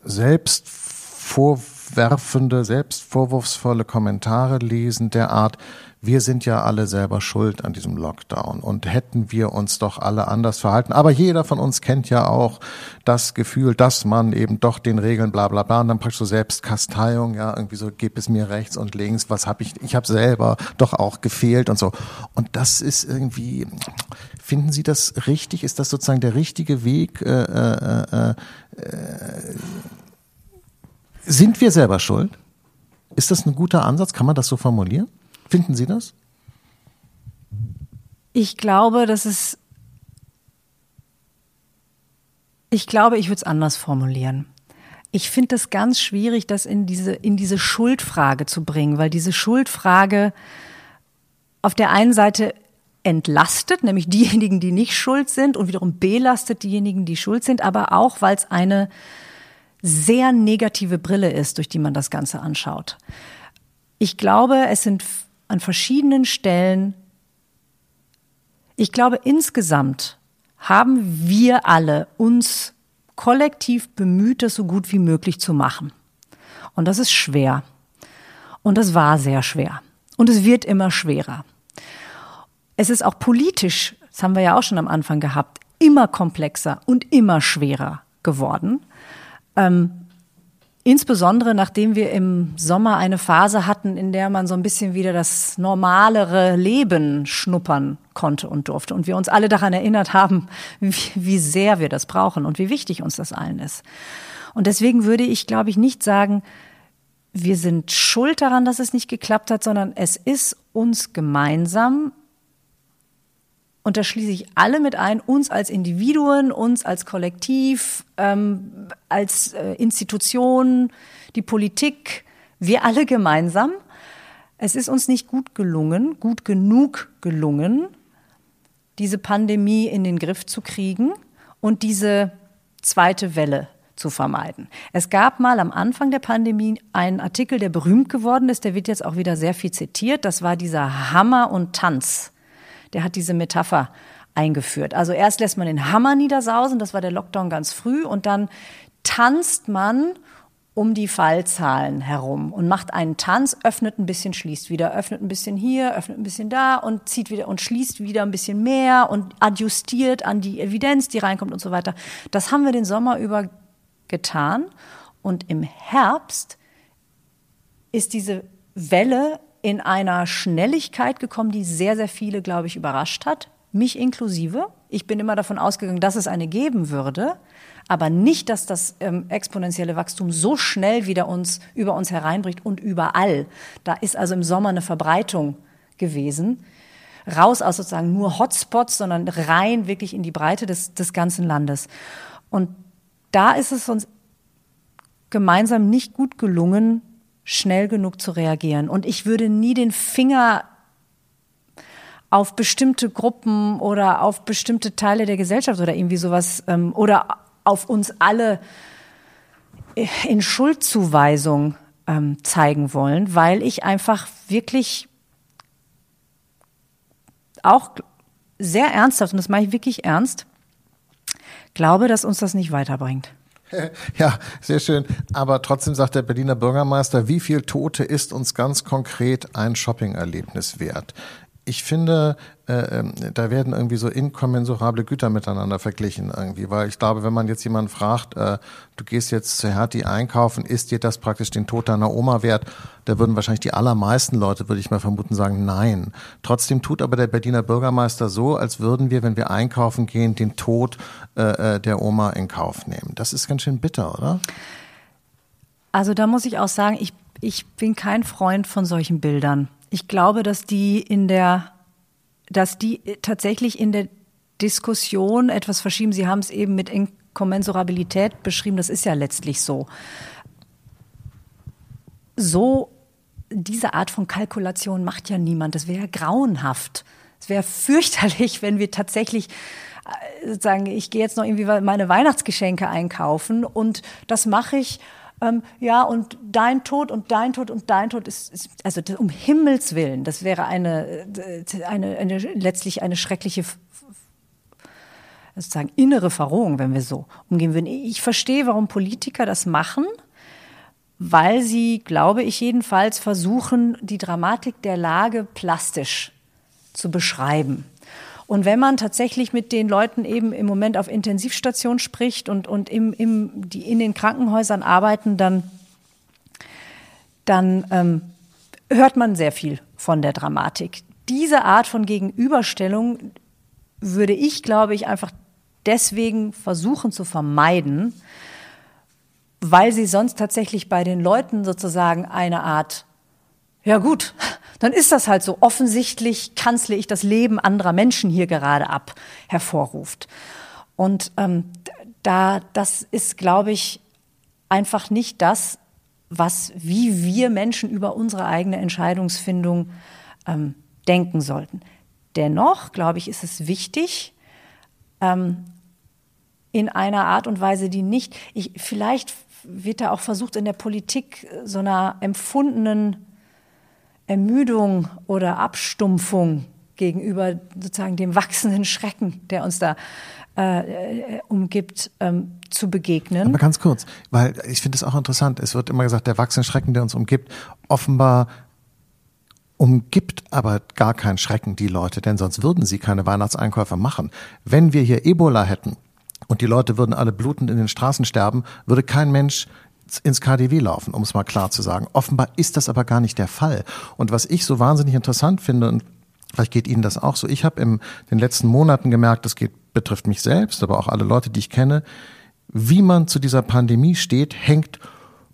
Speaker 2: selbst vorwerfende, selbst vorwurfsvolle Kommentare lesen, der Art, wir sind ja alle selber schuld an diesem Lockdown und hätten wir uns doch alle anders verhalten. Aber jeder von uns kennt ja auch das Gefühl, dass man eben doch den Regeln bla bla bla und dann praktisch so Selbstkasteiung, ja, irgendwie so, gib es mir rechts und links, was habe ich, ich habe selber doch auch gefehlt und so. Und das ist irgendwie, finden Sie das richtig? Ist das sozusagen der richtige Weg? Äh, äh, äh, äh, sind wir selber schuld? Ist das ein guter Ansatz? Kann man das so formulieren? Finden Sie das?
Speaker 1: Ich glaube, dass es Ich glaube, ich würde es anders formulieren. Ich finde es ganz schwierig, das in diese, in diese Schuldfrage zu bringen, weil diese Schuldfrage auf der einen Seite entlastet, nämlich diejenigen, die nicht schuld sind und wiederum belastet diejenigen, die schuld sind, aber auch, weil es eine sehr negative Brille ist, durch die man das Ganze anschaut. Ich glaube, es sind an verschiedenen Stellen, ich glaube insgesamt haben wir alle uns kollektiv bemüht, das so gut wie möglich zu machen. Und das ist schwer. Und das war sehr schwer. Und es wird immer schwerer. Es ist auch politisch, das haben wir ja auch schon am Anfang gehabt, immer komplexer und immer schwerer geworden. Ähm, insbesondere nachdem wir im Sommer eine Phase hatten, in der man so ein bisschen wieder das normalere Leben schnuppern konnte und durfte. Und wir uns alle daran erinnert haben, wie, wie sehr wir das brauchen und wie wichtig uns das allen ist. Und deswegen würde ich, glaube ich, nicht sagen, wir sind schuld daran, dass es nicht geklappt hat, sondern es ist uns gemeinsam und da schließe ich alle mit ein, uns als Individuen, uns als Kollektiv, ähm, als äh, Institution, die Politik, wir alle gemeinsam. Es ist uns nicht gut gelungen, gut genug gelungen, diese Pandemie in den Griff zu kriegen und diese zweite Welle zu vermeiden. Es gab mal am Anfang der Pandemie einen Artikel, der berühmt geworden ist, der wird jetzt auch wieder sehr viel zitiert. Das war dieser Hammer und Tanz der hat diese Metapher eingeführt. Also erst lässt man den Hammer niedersausen, das war der Lockdown ganz früh, und dann tanzt man um die Fallzahlen herum und macht einen Tanz, öffnet ein bisschen, schließt wieder, öffnet ein bisschen hier, öffnet ein bisschen da und zieht wieder und schließt wieder ein bisschen mehr und adjustiert an die Evidenz, die reinkommt und so weiter. Das haben wir den Sommer über getan und im Herbst ist diese Welle in einer Schnelligkeit gekommen, die sehr, sehr viele, glaube ich, überrascht hat, mich inklusive. Ich bin immer davon ausgegangen, dass es eine geben würde, aber nicht, dass das ähm, exponentielle Wachstum so schnell wieder uns über uns hereinbricht und überall. Da ist also im Sommer eine Verbreitung gewesen. Raus aus sozusagen nur Hotspots, sondern rein wirklich in die Breite des, des ganzen Landes. Und da ist es uns gemeinsam nicht gut gelungen, schnell genug zu reagieren. Und ich würde nie den Finger auf bestimmte Gruppen oder auf bestimmte Teile der Gesellschaft oder irgendwie sowas ähm, oder auf uns alle in Schuldzuweisung ähm, zeigen wollen, weil ich einfach wirklich auch sehr ernsthaft, und das mache ich wirklich ernst, glaube, dass uns das nicht weiterbringt.
Speaker 2: Ja, sehr schön. Aber trotzdem sagt der Berliner Bürgermeister, wie viel Tote ist uns ganz konkret ein Shopping-Erlebnis wert? Ich finde, äh, ähm, da werden irgendwie so inkommensurable Güter miteinander verglichen irgendwie, weil ich glaube, wenn man jetzt jemanden fragt, äh, du gehst jetzt zu Hertie einkaufen, ist dir das praktisch den Tod deiner Oma wert? Da würden wahrscheinlich die allermeisten Leute, würde ich mal vermuten, sagen, nein. Trotzdem tut aber der Berliner Bürgermeister so, als würden wir, wenn wir einkaufen gehen, den Tod äh, äh der Oma in Kauf nehmen. Das ist ganz schön bitter, oder?
Speaker 1: Also da muss ich auch sagen, ich, ich bin kein Freund von solchen Bildern. Ich glaube, dass die in der, dass die tatsächlich in der Diskussion etwas verschieben. Sie haben es eben mit Inkommensurabilität beschrieben. Das ist ja letztlich so. So diese Art von Kalkulation macht ja niemand. Das wäre ja grauenhaft. Es wäre fürchterlich, wenn wir tatsächlich äh, sozusagen, ich gehe jetzt noch irgendwie meine Weihnachtsgeschenke einkaufen und das mache ich ähm, ja, und dein Tod und dein Tod und dein Tod ist, ist also das, um Himmels Willen, das wäre eine, eine, eine letztlich eine schreckliche sozusagen innere Verrohung, wenn wir so umgehen würden. Ich verstehe, warum Politiker das machen, weil sie, glaube ich jedenfalls, versuchen, die Dramatik der Lage plastisch zu beschreiben. Und wenn man tatsächlich mit den Leuten eben im Moment auf Intensivstation spricht und, und im, im, die in den Krankenhäusern arbeiten, dann, dann ähm, hört man sehr viel von der Dramatik. Diese Art von Gegenüberstellung würde ich, glaube ich, einfach deswegen versuchen zu vermeiden, weil sie sonst tatsächlich bei den Leuten sozusagen eine Art, ja gut, dann ist das halt so. Offensichtlich kanzle ich das Leben anderer Menschen hier gerade ab, hervorruft. Und ähm, da, das ist, glaube ich, einfach nicht das, was, wie wir Menschen über unsere eigene Entscheidungsfindung ähm, denken sollten. Dennoch, glaube ich, ist es wichtig, ähm, in einer Art und Weise, die nicht, ich, vielleicht wird da auch versucht, in der Politik so einer empfundenen Ermüdung oder Abstumpfung gegenüber sozusagen dem wachsenden Schrecken, der uns da äh, umgibt, ähm, zu begegnen.
Speaker 2: Aber ganz kurz, weil ich finde es auch interessant, es wird immer gesagt, der wachsende Schrecken, der uns umgibt, offenbar umgibt aber gar kein Schrecken die Leute, denn sonst würden sie keine Weihnachtseinkäufe machen. Wenn wir hier Ebola hätten und die Leute würden alle blutend in den Straßen sterben, würde kein Mensch ins KDW laufen, um es mal klar zu sagen. Offenbar ist das aber gar nicht der Fall. Und was ich so wahnsinnig interessant finde, und vielleicht geht Ihnen das auch so, ich habe in den letzten Monaten gemerkt, das geht, betrifft mich selbst, aber auch alle Leute, die ich kenne, wie man zu dieser Pandemie steht, hängt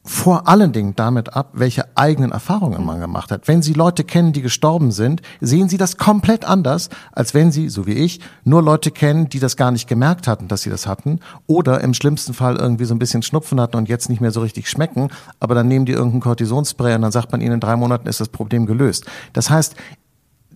Speaker 2: vor allen Dingen damit ab, welche eigenen Erfahrungen man gemacht hat. Wenn Sie Leute kennen, die gestorben sind, sehen Sie das komplett anders, als wenn Sie, so wie ich, nur Leute kennen, die das gar nicht gemerkt hatten, dass sie das hatten, oder im schlimmsten Fall irgendwie so ein bisschen Schnupfen hatten und jetzt nicht mehr so richtig schmecken, aber dann nehmen die irgendein Cortisonspray und dann sagt man ihnen, in drei Monaten ist das Problem gelöst. Das heißt,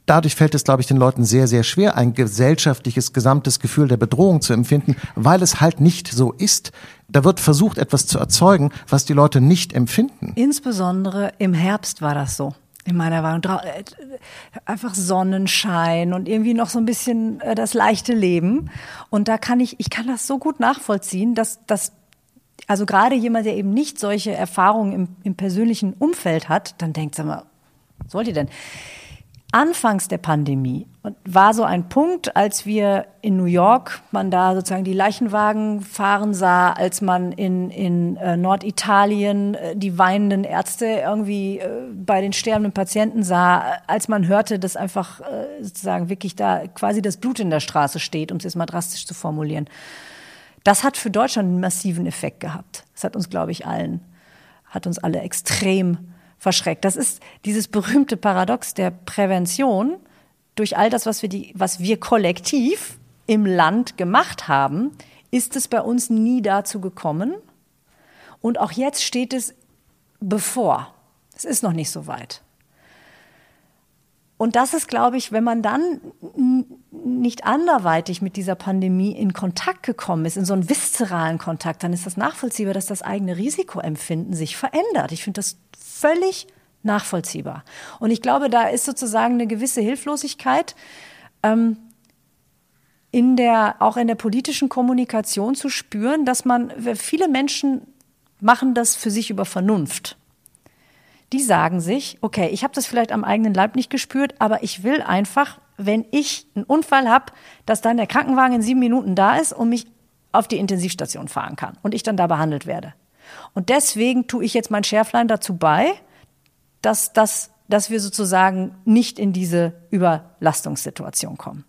Speaker 2: dadurch fällt es, glaube ich, den Leuten sehr, sehr schwer, ein gesellschaftliches, gesamtes Gefühl der Bedrohung zu empfinden, weil es halt nicht so ist. Da wird versucht, etwas zu erzeugen, was die Leute nicht empfinden.
Speaker 1: Insbesondere im Herbst war das so. In meiner Wahrnehmung. Äh, einfach Sonnenschein und irgendwie noch so ein bisschen äh, das leichte Leben. Und da kann ich, ich kann das so gut nachvollziehen, dass, dass also gerade jemand, der eben nicht solche Erfahrungen im, im persönlichen Umfeld hat, dann denkt, sag mal, was wollt ihr denn? Anfangs der Pandemie war so ein Punkt, als wir in New York, man da sozusagen die Leichenwagen fahren sah, als man in, in äh, Norditalien äh, die weinenden Ärzte irgendwie äh, bei den sterbenden Patienten sah, als man hörte, dass einfach sozusagen wirklich da quasi das Blut in der Straße steht, um es jetzt mal drastisch zu formulieren. Das hat für Deutschland einen massiven Effekt gehabt. Das hat uns, glaube ich, allen, hat uns alle extrem verschreckt. Das ist dieses berühmte Paradox der Prävention. Durch all das, was wir, die, was wir kollektiv im Land gemacht haben, ist es bei uns nie dazu gekommen. Und auch jetzt steht es bevor. Es ist noch nicht so weit. Und das ist, glaube ich, wenn man dann nicht anderweitig mit dieser Pandemie in Kontakt gekommen ist, in so einen viszeralen Kontakt, dann ist das nachvollziehbar, dass das eigene Risikoempfinden sich verändert. Ich finde das völlig nachvollziehbar. Und ich glaube, da ist sozusagen eine gewisse Hilflosigkeit ähm, in der, auch in der politischen Kommunikation zu spüren, dass man, viele Menschen machen das für sich über Vernunft. Die sagen sich, okay, ich habe das vielleicht am eigenen Leib nicht gespürt, aber ich will einfach, wenn ich einen Unfall habe, dass dann der Krankenwagen in sieben Minuten da ist und mich auf die Intensivstation fahren kann und ich dann da behandelt werde. Und deswegen tue ich jetzt mein Schärflein dazu bei, dass, dass, dass wir sozusagen nicht in diese Überlastungssituation kommen.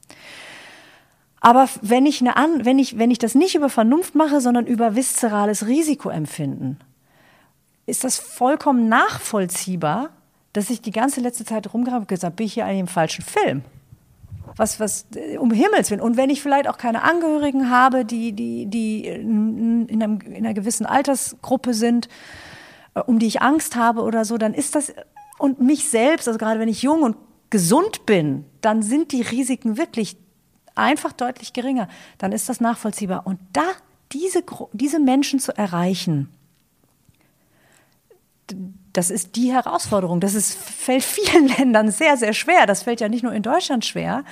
Speaker 1: Aber wenn ich, eine An wenn, ich, wenn ich das nicht über Vernunft mache, sondern über viszerales Risikoempfinden, ist das vollkommen nachvollziehbar, dass ich die ganze letzte Zeit rumgerannt und gesagt bin ich hier eigentlich im falschen Film was, was, um Himmels Willen. Und wenn ich vielleicht auch keine Angehörigen habe, die, die, die in, einem, in einer gewissen Altersgruppe sind, äh, um die ich Angst habe oder so, dann ist das, und mich selbst, also gerade wenn ich jung und gesund bin, dann sind die Risiken wirklich einfach deutlich geringer. Dann ist das nachvollziehbar. Und da diese, diese Menschen zu erreichen, das ist die Herausforderung. Das ist, fällt vielen Ländern sehr, sehr schwer. Das fällt ja nicht nur in Deutschland schwer.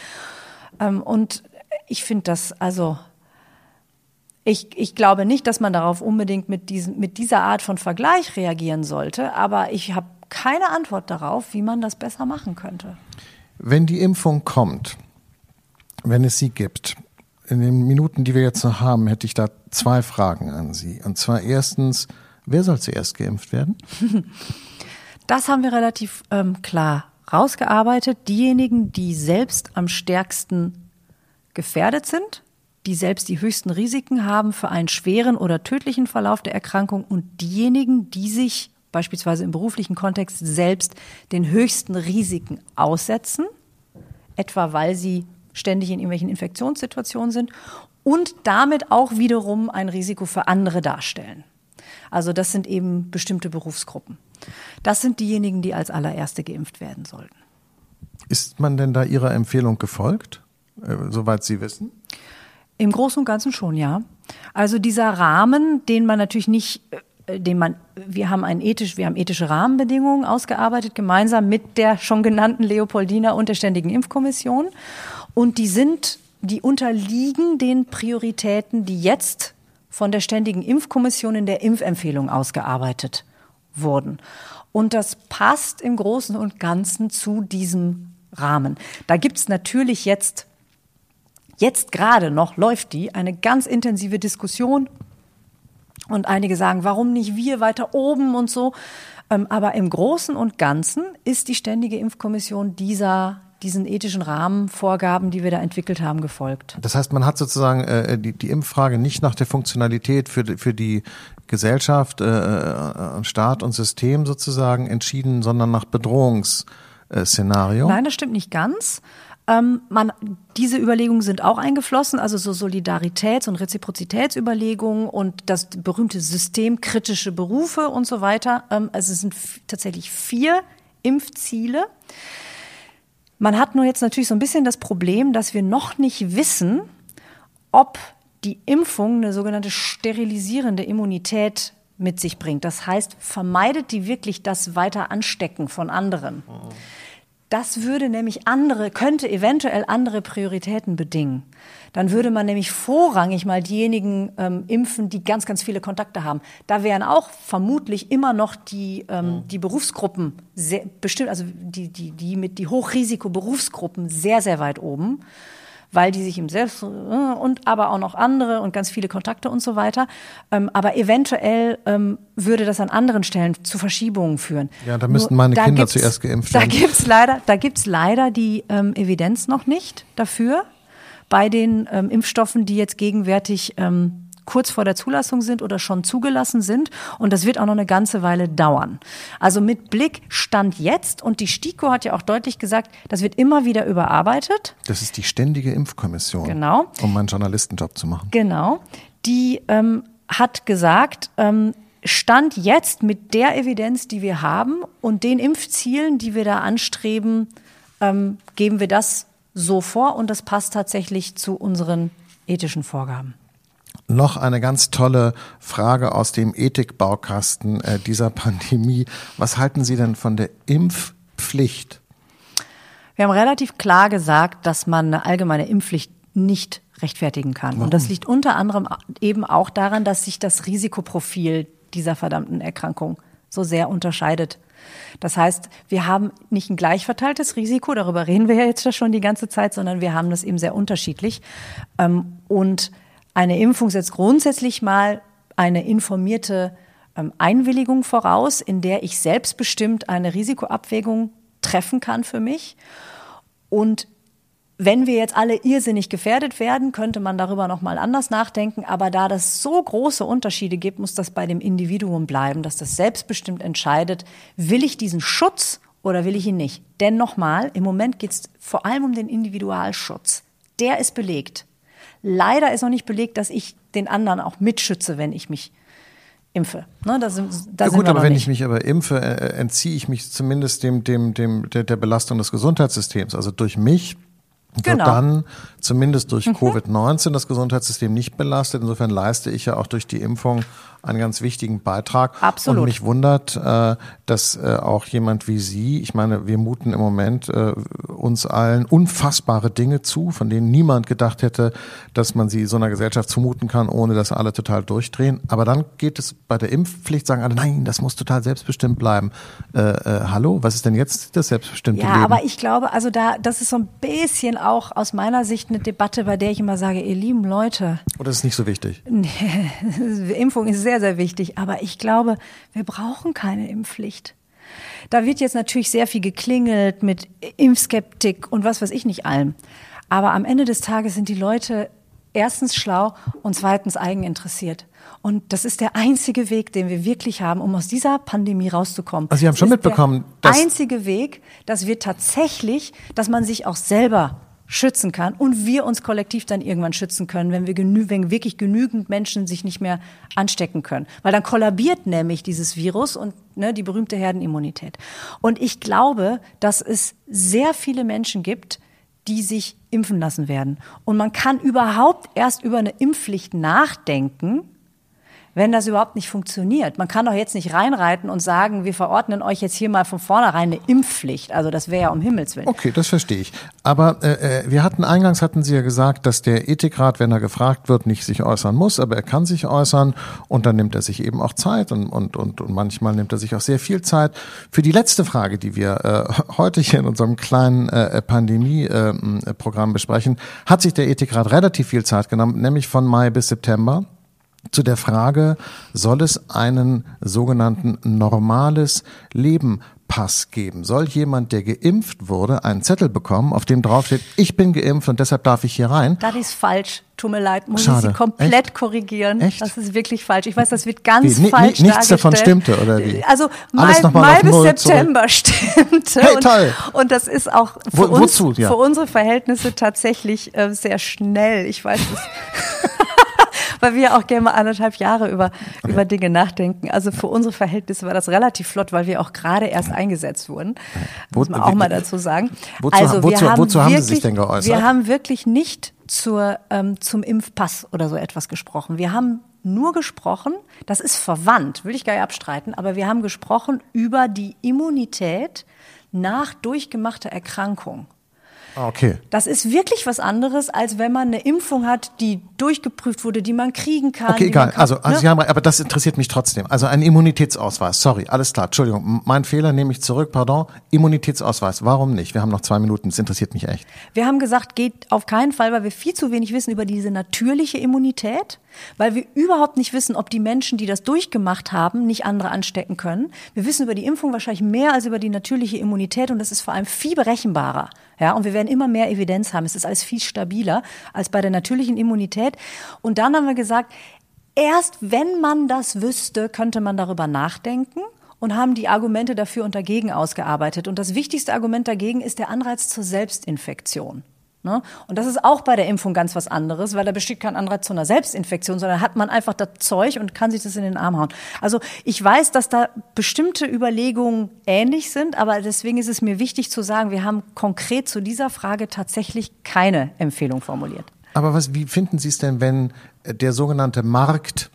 Speaker 1: Ähm, und ich finde das, also, ich, ich glaube nicht, dass man darauf unbedingt mit, diesem, mit dieser Art von Vergleich reagieren sollte, aber ich habe keine Antwort darauf, wie man das besser machen könnte.
Speaker 2: Wenn die Impfung kommt, wenn es sie gibt, in den Minuten, die wir jetzt noch haben, hätte ich da zwei Fragen an Sie. Und zwar erstens, Wer soll zuerst geimpft werden?
Speaker 1: Das haben wir relativ ähm, klar rausgearbeitet. Diejenigen, die selbst am stärksten gefährdet sind, die selbst die höchsten Risiken haben für einen schweren oder tödlichen Verlauf der Erkrankung und diejenigen, die sich beispielsweise im beruflichen Kontext selbst den höchsten Risiken aussetzen, etwa weil sie ständig in irgendwelchen Infektionssituationen sind und damit auch wiederum ein Risiko für andere darstellen. Also das sind eben bestimmte Berufsgruppen. Das sind diejenigen, die als allererste geimpft werden sollten.
Speaker 2: Ist man denn da Ihrer Empfehlung gefolgt, äh, soweit Sie wissen?
Speaker 1: Im Großen und Ganzen schon, ja. Also dieser Rahmen, den man natürlich nicht, äh, den man, wir haben ein ethisch, wir haben ethische Rahmenbedingungen ausgearbeitet, gemeinsam mit der schon genannten Leopoldina und der Ständigen Impfkommission. Und die sind, die unterliegen den Prioritäten, die jetzt von der Ständigen Impfkommission in der Impfempfehlung ausgearbeitet wurden. Und das passt im Großen und Ganzen zu diesem Rahmen. Da gibt's natürlich jetzt, jetzt gerade noch läuft die, eine ganz intensive Diskussion. Und einige sagen, warum nicht wir weiter oben und so. Ähm, aber im Großen und Ganzen ist die Ständige Impfkommission dieser diesen ethischen Rahmenvorgaben, die wir da entwickelt haben, gefolgt.
Speaker 2: Das heißt, man hat sozusagen äh, die, die Impffrage nicht nach der Funktionalität für, die, für die Gesellschaft, äh, äh, Staat und System sozusagen entschieden, sondern nach Bedrohungsszenario.
Speaker 1: Nein, das stimmt nicht ganz. Ähm, man, diese Überlegungen sind auch eingeflossen, also so Solidaritäts- und Reziprozitätsüberlegungen und das berühmte System kritische Berufe und so weiter. Ähm, also es sind tatsächlich vier Impfziele. Man hat nur jetzt natürlich so ein bisschen das Problem, dass wir noch nicht wissen, ob die Impfung eine sogenannte sterilisierende Immunität mit sich bringt. Das heißt, vermeidet die wirklich das weiter Anstecken von anderen. Das würde nämlich andere, könnte eventuell andere Prioritäten bedingen. Dann würde man nämlich vorrangig mal diejenigen ähm, impfen, die ganz, ganz viele Kontakte haben. Da wären auch vermutlich immer noch die, ähm, die Berufsgruppen sehr, bestimmt, also die, die, die mit die Hochrisiko-Berufsgruppen sehr, sehr weit oben weil die sich im Selbst äh, und aber auch noch andere und ganz viele Kontakte und so weiter. Ähm, aber eventuell ähm, würde das an anderen Stellen zu Verschiebungen führen.
Speaker 2: Ja, da müssten meine Kinder zuerst geimpft
Speaker 1: werden. Da gibt's leider, da gibt's leider die ähm, Evidenz noch nicht dafür bei den ähm, Impfstoffen, die jetzt gegenwärtig ähm, kurz vor der Zulassung sind oder schon zugelassen sind. Und das wird auch noch eine ganze Weile dauern. Also mit Blick Stand jetzt. Und die STIKO hat ja auch deutlich gesagt, das wird immer wieder überarbeitet.
Speaker 2: Das ist die ständige Impfkommission.
Speaker 1: Genau.
Speaker 2: Um meinen Journalistenjob zu machen.
Speaker 1: Genau. Die ähm, hat gesagt, ähm, Stand jetzt mit der Evidenz, die wir haben und den Impfzielen, die wir da anstreben, ähm, geben wir das so vor und das passt tatsächlich zu unseren ethischen Vorgaben
Speaker 2: noch eine ganz tolle Frage aus dem Ethikbaukasten äh, dieser Pandemie. Was halten Sie denn von der Impfpflicht?
Speaker 1: Wir haben relativ klar gesagt, dass man eine allgemeine Impfpflicht nicht rechtfertigen kann. Warum? Und das liegt unter anderem eben auch daran, dass sich das Risikoprofil dieser verdammten Erkrankung so sehr unterscheidet. Das heißt, wir haben nicht ein gleich verteiltes Risiko, darüber reden wir ja jetzt schon die ganze Zeit, sondern wir haben das eben sehr unterschiedlich. Ähm, und eine Impfung setzt grundsätzlich mal eine informierte ähm, Einwilligung voraus, in der ich selbstbestimmt eine Risikoabwägung treffen kann für mich. Und wenn wir jetzt alle irrsinnig gefährdet werden, könnte man darüber noch mal anders nachdenken. Aber da das so große Unterschiede gibt, muss das bei dem Individuum bleiben, dass das selbstbestimmt entscheidet, will ich diesen Schutz oder will ich ihn nicht. Denn nochmal, im Moment geht es vor allem um den Individualschutz. Der ist belegt. Leider ist noch nicht belegt, dass ich den anderen auch mitschütze, wenn ich mich impfe. Ne,
Speaker 2: da sind, da ja gut, aber wenn nicht. ich mich aber impfe, äh, äh, entziehe ich mich zumindest dem, dem, dem, der, der Belastung des Gesundheitssystems. Also durch mich genau. wird dann zumindest durch mhm. Covid-19 das Gesundheitssystem nicht belastet. Insofern leiste ich ja auch durch die Impfung einen ganz wichtigen Beitrag.
Speaker 1: Absolut.
Speaker 2: Und mich wundert, äh, dass äh, auch jemand wie Sie, ich meine, wir muten im Moment äh, uns allen unfassbare Dinge zu, von denen niemand gedacht hätte, dass man sie so einer Gesellschaft zumuten kann, ohne dass alle total durchdrehen. Aber dann geht es bei der Impfpflicht, sagen alle, nein, das muss total selbstbestimmt bleiben. Äh, äh, hallo, was ist denn jetzt das selbstbestimmte
Speaker 1: ja,
Speaker 2: Leben?
Speaker 1: Ja, aber ich glaube, also da, das ist so ein bisschen auch aus meiner Sicht eine Debatte, bei der ich immer sage, ihr lieben Leute.
Speaker 2: Oder ist es nicht so wichtig?
Speaker 1: Impfung ist sehr sehr, sehr wichtig. Aber ich glaube, wir brauchen keine Impfpflicht. Da wird jetzt natürlich sehr viel geklingelt mit Impfskeptik und was weiß ich nicht allem. Aber am Ende des Tages sind die Leute erstens schlau und zweitens eigeninteressiert. Und das ist der einzige Weg, den wir wirklich haben, um aus dieser Pandemie rauszukommen.
Speaker 2: Also Sie haben
Speaker 1: das
Speaker 2: schon mitbekommen,
Speaker 1: der einzige Weg, dass wir tatsächlich, dass man sich auch selber schützen kann und wir uns kollektiv dann irgendwann schützen können, wenn wir genü wenn wirklich genügend Menschen sich nicht mehr anstecken können. Weil dann kollabiert nämlich dieses Virus und ne, die berühmte Herdenimmunität. Und ich glaube, dass es sehr viele Menschen gibt, die sich impfen lassen werden. Und man kann überhaupt erst über eine Impfpflicht nachdenken, wenn das überhaupt nicht funktioniert. Man kann doch jetzt nicht reinreiten und sagen, wir verordnen euch jetzt hier mal von vornherein eine Impfpflicht. Also das wäre ja um Himmels Willen.
Speaker 2: Okay, das verstehe ich. Aber äh, äh, wir hatten eingangs hatten Sie ja gesagt, dass der Ethikrat, wenn er gefragt wird, nicht sich äußern muss, aber er kann sich äußern und dann nimmt er sich eben auch Zeit und, und, und, und manchmal nimmt er sich auch sehr viel Zeit. Für die letzte Frage, die wir äh, heute hier in unserem kleinen äh, Pandemie-Programm äh, besprechen, hat sich der Ethikrat relativ viel Zeit genommen, nämlich von Mai bis September zu der Frage, soll es einen sogenannten normales Leben Pass geben? Soll jemand, der geimpft wurde, einen Zettel bekommen, auf dem draufsteht, ich bin geimpft und deshalb darf ich hier rein?
Speaker 1: Das ist falsch. Tut mir leid, muss Schade. ich Sie komplett Echt? korrigieren. Echt? Das ist wirklich falsch. Ich weiß, das wird ganz wie, falsch
Speaker 2: Nichts davon stimmte, oder wie?
Speaker 1: Also Mai, Mai bis September stimmte.
Speaker 2: Hey, toll.
Speaker 1: Und, und das ist auch für, Wo, uns, ja. für unsere Verhältnisse tatsächlich äh, sehr schnell. Ich weiß es. weil wir auch gerne mal anderthalb Jahre über, okay. über Dinge nachdenken. Also für unsere Verhältnisse war das relativ flott, weil wir auch gerade erst eingesetzt wurden. Muss man auch mal dazu sagen.
Speaker 2: Wozu, also wozu, wir haben wozu haben wirklich, Sie sich denn geäußert?
Speaker 1: Wir haben wirklich nicht zur, ähm, zum Impfpass oder so etwas gesprochen. Wir haben nur gesprochen, das ist verwandt, will ich gar nicht abstreiten, aber wir haben gesprochen über die Immunität nach durchgemachter Erkrankung.
Speaker 2: Ah, okay.
Speaker 1: Das ist wirklich was anderes, als wenn man eine Impfung hat, die durchgeprüft wurde, die man kriegen kann.
Speaker 2: Okay, egal.
Speaker 1: Kann,
Speaker 2: also, also ne? Sie haben, aber das interessiert mich trotzdem. Also ein Immunitätsausweis. Sorry, alles klar. Entschuldigung, mein Fehler nehme ich zurück. Pardon. Immunitätsausweis. Warum nicht? Wir haben noch zwei Minuten. Das interessiert mich echt.
Speaker 1: Wir haben gesagt, geht auf keinen Fall, weil wir viel zu wenig wissen über diese natürliche Immunität weil wir überhaupt nicht wissen, ob die Menschen, die das durchgemacht haben, nicht andere anstecken können. Wir wissen über die Impfung wahrscheinlich mehr als über die natürliche Immunität und das ist vor allem viel berechenbarer. Ja, und wir werden immer mehr Evidenz haben. Es ist alles viel stabiler als bei der natürlichen Immunität. Und dann haben wir gesagt, erst wenn man das wüsste, könnte man darüber nachdenken und haben die Argumente dafür und dagegen ausgearbeitet. Und das wichtigste Argument dagegen ist der Anreiz zur Selbstinfektion. Ne? Und das ist auch bei der Impfung ganz was anderes, weil da besteht kein Anreiz zu einer Selbstinfektion, sondern hat man einfach das Zeug und kann sich das in den Arm hauen. Also ich weiß, dass da bestimmte Überlegungen ähnlich sind, aber deswegen ist es mir wichtig zu sagen, wir haben konkret zu dieser Frage tatsächlich keine Empfehlung formuliert.
Speaker 2: Aber was, wie finden Sie es denn, wenn der sogenannte Markt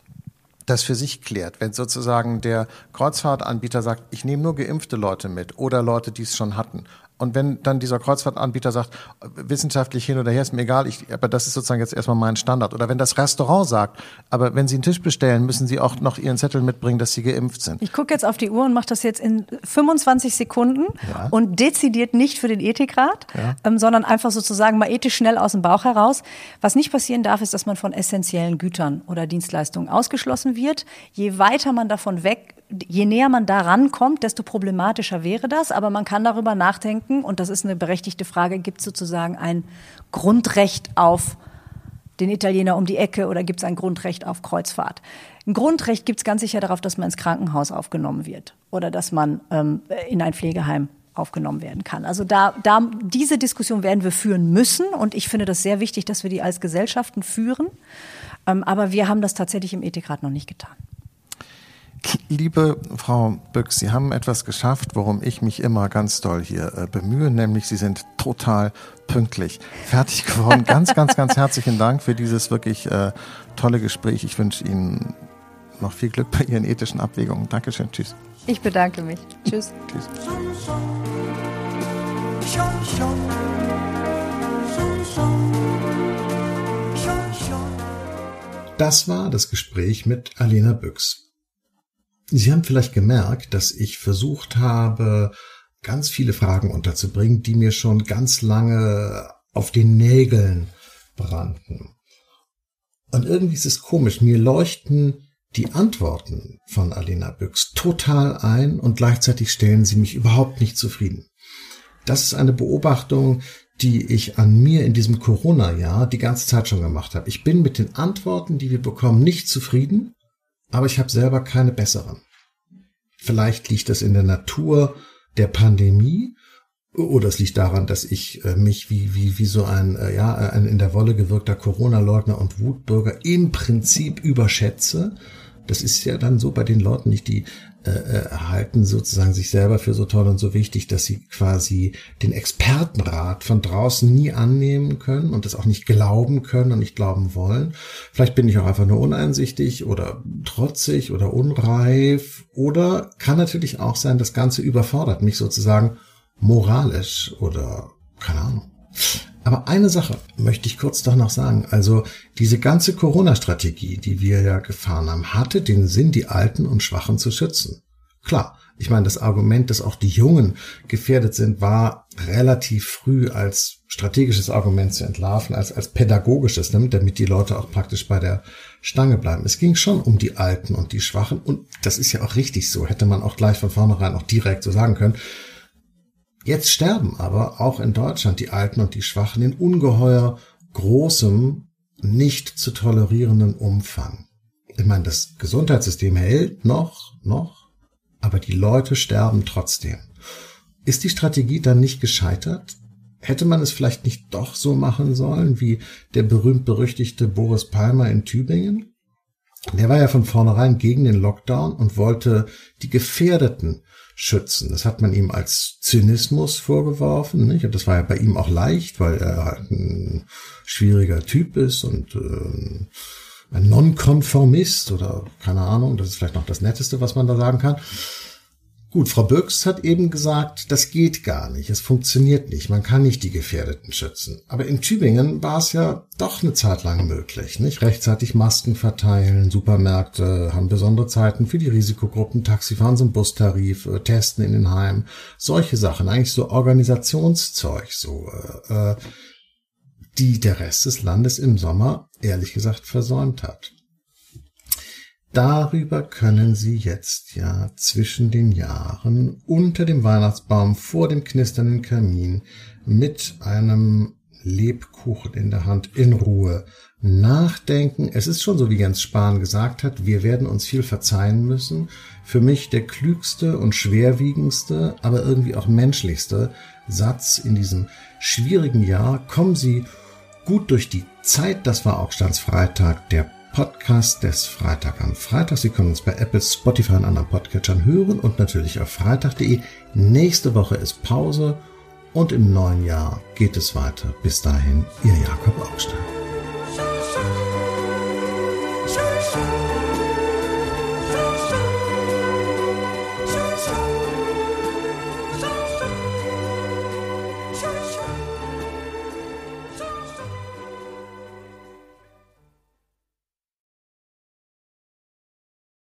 Speaker 2: das für sich klärt, wenn sozusagen der Kreuzfahrtanbieter sagt, ich nehme nur geimpfte Leute mit oder Leute, die es schon hatten und wenn dann dieser Kreuzfahrtanbieter sagt, wissenschaftlich hin oder her ist mir egal, ich, aber das ist sozusagen jetzt erstmal mein Standard. Oder wenn das Restaurant sagt, aber wenn Sie einen Tisch bestellen, müssen Sie auch noch Ihren Zettel mitbringen, dass Sie geimpft sind.
Speaker 1: Ich gucke jetzt auf die Uhr und mache das jetzt in 25 Sekunden ja. und dezidiert nicht für den Ethikrat, ja. ähm, sondern einfach sozusagen mal ethisch schnell aus dem Bauch heraus. Was nicht passieren darf, ist, dass man von essentiellen Gütern oder Dienstleistungen ausgeschlossen wird. Je weiter man davon weg je näher man daran kommt, desto problematischer wäre das. Aber man kann darüber nachdenken, und das ist eine berechtigte Frage, gibt es sozusagen ein Grundrecht auf den Italiener um die Ecke oder gibt es ein Grundrecht auf Kreuzfahrt? Ein Grundrecht gibt es ganz sicher darauf, dass man ins Krankenhaus aufgenommen wird oder dass man ähm, in ein Pflegeheim aufgenommen werden kann. Also da, da, diese Diskussion werden wir führen müssen und ich finde das sehr wichtig, dass wir die als Gesellschaften führen. Ähm, aber wir haben das tatsächlich im Ethikrat noch nicht getan.
Speaker 2: Liebe Frau Büchs, Sie haben etwas geschafft, worum ich mich immer ganz doll hier äh, bemühe, nämlich Sie sind total pünktlich fertig geworden. ganz, ganz, ganz herzlichen Dank für dieses wirklich äh, tolle Gespräch. Ich wünsche Ihnen noch viel Glück bei Ihren ethischen Abwägungen. Dankeschön. Tschüss.
Speaker 1: Ich bedanke mich. Tschüss. Tschüss.
Speaker 2: Das war das Gespräch mit Alena Büchs. Sie haben vielleicht gemerkt, dass ich versucht habe, ganz viele Fragen unterzubringen, die mir schon ganz lange auf den Nägeln brannten. Und irgendwie ist es komisch, mir leuchten die Antworten von Alena Büchs total ein und gleichzeitig stellen sie mich überhaupt nicht zufrieden. Das ist eine Beobachtung, die ich an mir in diesem Corona-Jahr die ganze Zeit schon gemacht habe. Ich bin mit den Antworten, die wir bekommen, nicht zufrieden aber ich habe selber keine besseren. Vielleicht liegt das in der Natur der Pandemie oder es liegt daran, dass ich äh, mich wie, wie, wie so ein, äh, ja, ein in der Wolle gewirkter Corona-Leugner und Wutbürger im Prinzip überschätze. Das ist ja dann so bei den Leuten nicht, die äh, äh, halten sozusagen sich selber für so toll und so wichtig, dass sie quasi den Expertenrat von draußen nie annehmen können und das auch nicht glauben können und nicht glauben wollen. Vielleicht bin ich auch einfach nur uneinsichtig oder trotzig oder unreif oder kann natürlich auch sein, das Ganze überfordert mich sozusagen moralisch oder keine Ahnung. Aber eine Sache möchte ich kurz doch noch sagen. Also diese ganze Corona-Strategie, die wir ja gefahren haben, hatte den Sinn, die Alten und Schwachen zu schützen. Klar, ich meine, das Argument, dass auch die Jungen gefährdet sind, war relativ früh als strategisches Argument zu entlarven, als, als pädagogisches, ne, damit die Leute auch praktisch bei der Stange bleiben. Es ging schon um die Alten und die Schwachen und das ist ja auch richtig so, hätte man auch gleich von vornherein auch direkt so sagen können. Jetzt sterben aber auch in Deutschland die Alten und die Schwachen in ungeheuer großem, nicht zu tolerierenden Umfang. Ich meine, das Gesundheitssystem hält noch, noch, aber die Leute sterben trotzdem. Ist die Strategie dann nicht gescheitert? Hätte man es vielleicht nicht doch so machen sollen wie der berühmt-berüchtigte Boris Palmer in Tübingen? Der war ja von vornherein gegen den Lockdown und wollte die Gefährdeten schützen. Das hat man ihm als Zynismus vorgeworfen. Nicht? Und das war ja bei ihm auch leicht, weil er halt ein schwieriger Typ ist und äh, ein Nonkonformist oder keine Ahnung, das ist vielleicht noch das Netteste, was man da sagen kann. Gut, Frau Büchs hat eben gesagt, das geht gar nicht, es funktioniert nicht, man kann nicht die Gefährdeten schützen. Aber in Tübingen war es ja doch eine Zeit lang möglich, nicht? Rechtzeitig Masken verteilen, Supermärkte haben besondere Zeiten für die Risikogruppen, Taxifahren zum Bustarif, äh, Testen in den Heimen, solche Sachen, eigentlich so Organisationszeug, so, äh, äh, die der Rest des Landes im Sommer ehrlich gesagt versäumt hat. Darüber können Sie jetzt ja zwischen den Jahren unter dem Weihnachtsbaum vor dem knisternden Kamin mit einem Lebkuchen in der Hand in Ruhe nachdenken. Es ist schon so, wie Jens Spahn gesagt hat, wir werden uns viel verzeihen müssen. Für mich der klügste und schwerwiegendste, aber irgendwie auch menschlichste Satz in diesem schwierigen Jahr. Kommen Sie gut durch die Zeit. Das war auch Standsfreitag, der Podcast des Freitag am Freitag. Sie können uns bei Apple, Spotify und anderen Podcatchern hören und natürlich auf freitag.de. Nächste Woche ist Pause und im neuen Jahr geht es weiter. Bis dahin, Ihr Jakob Augstein.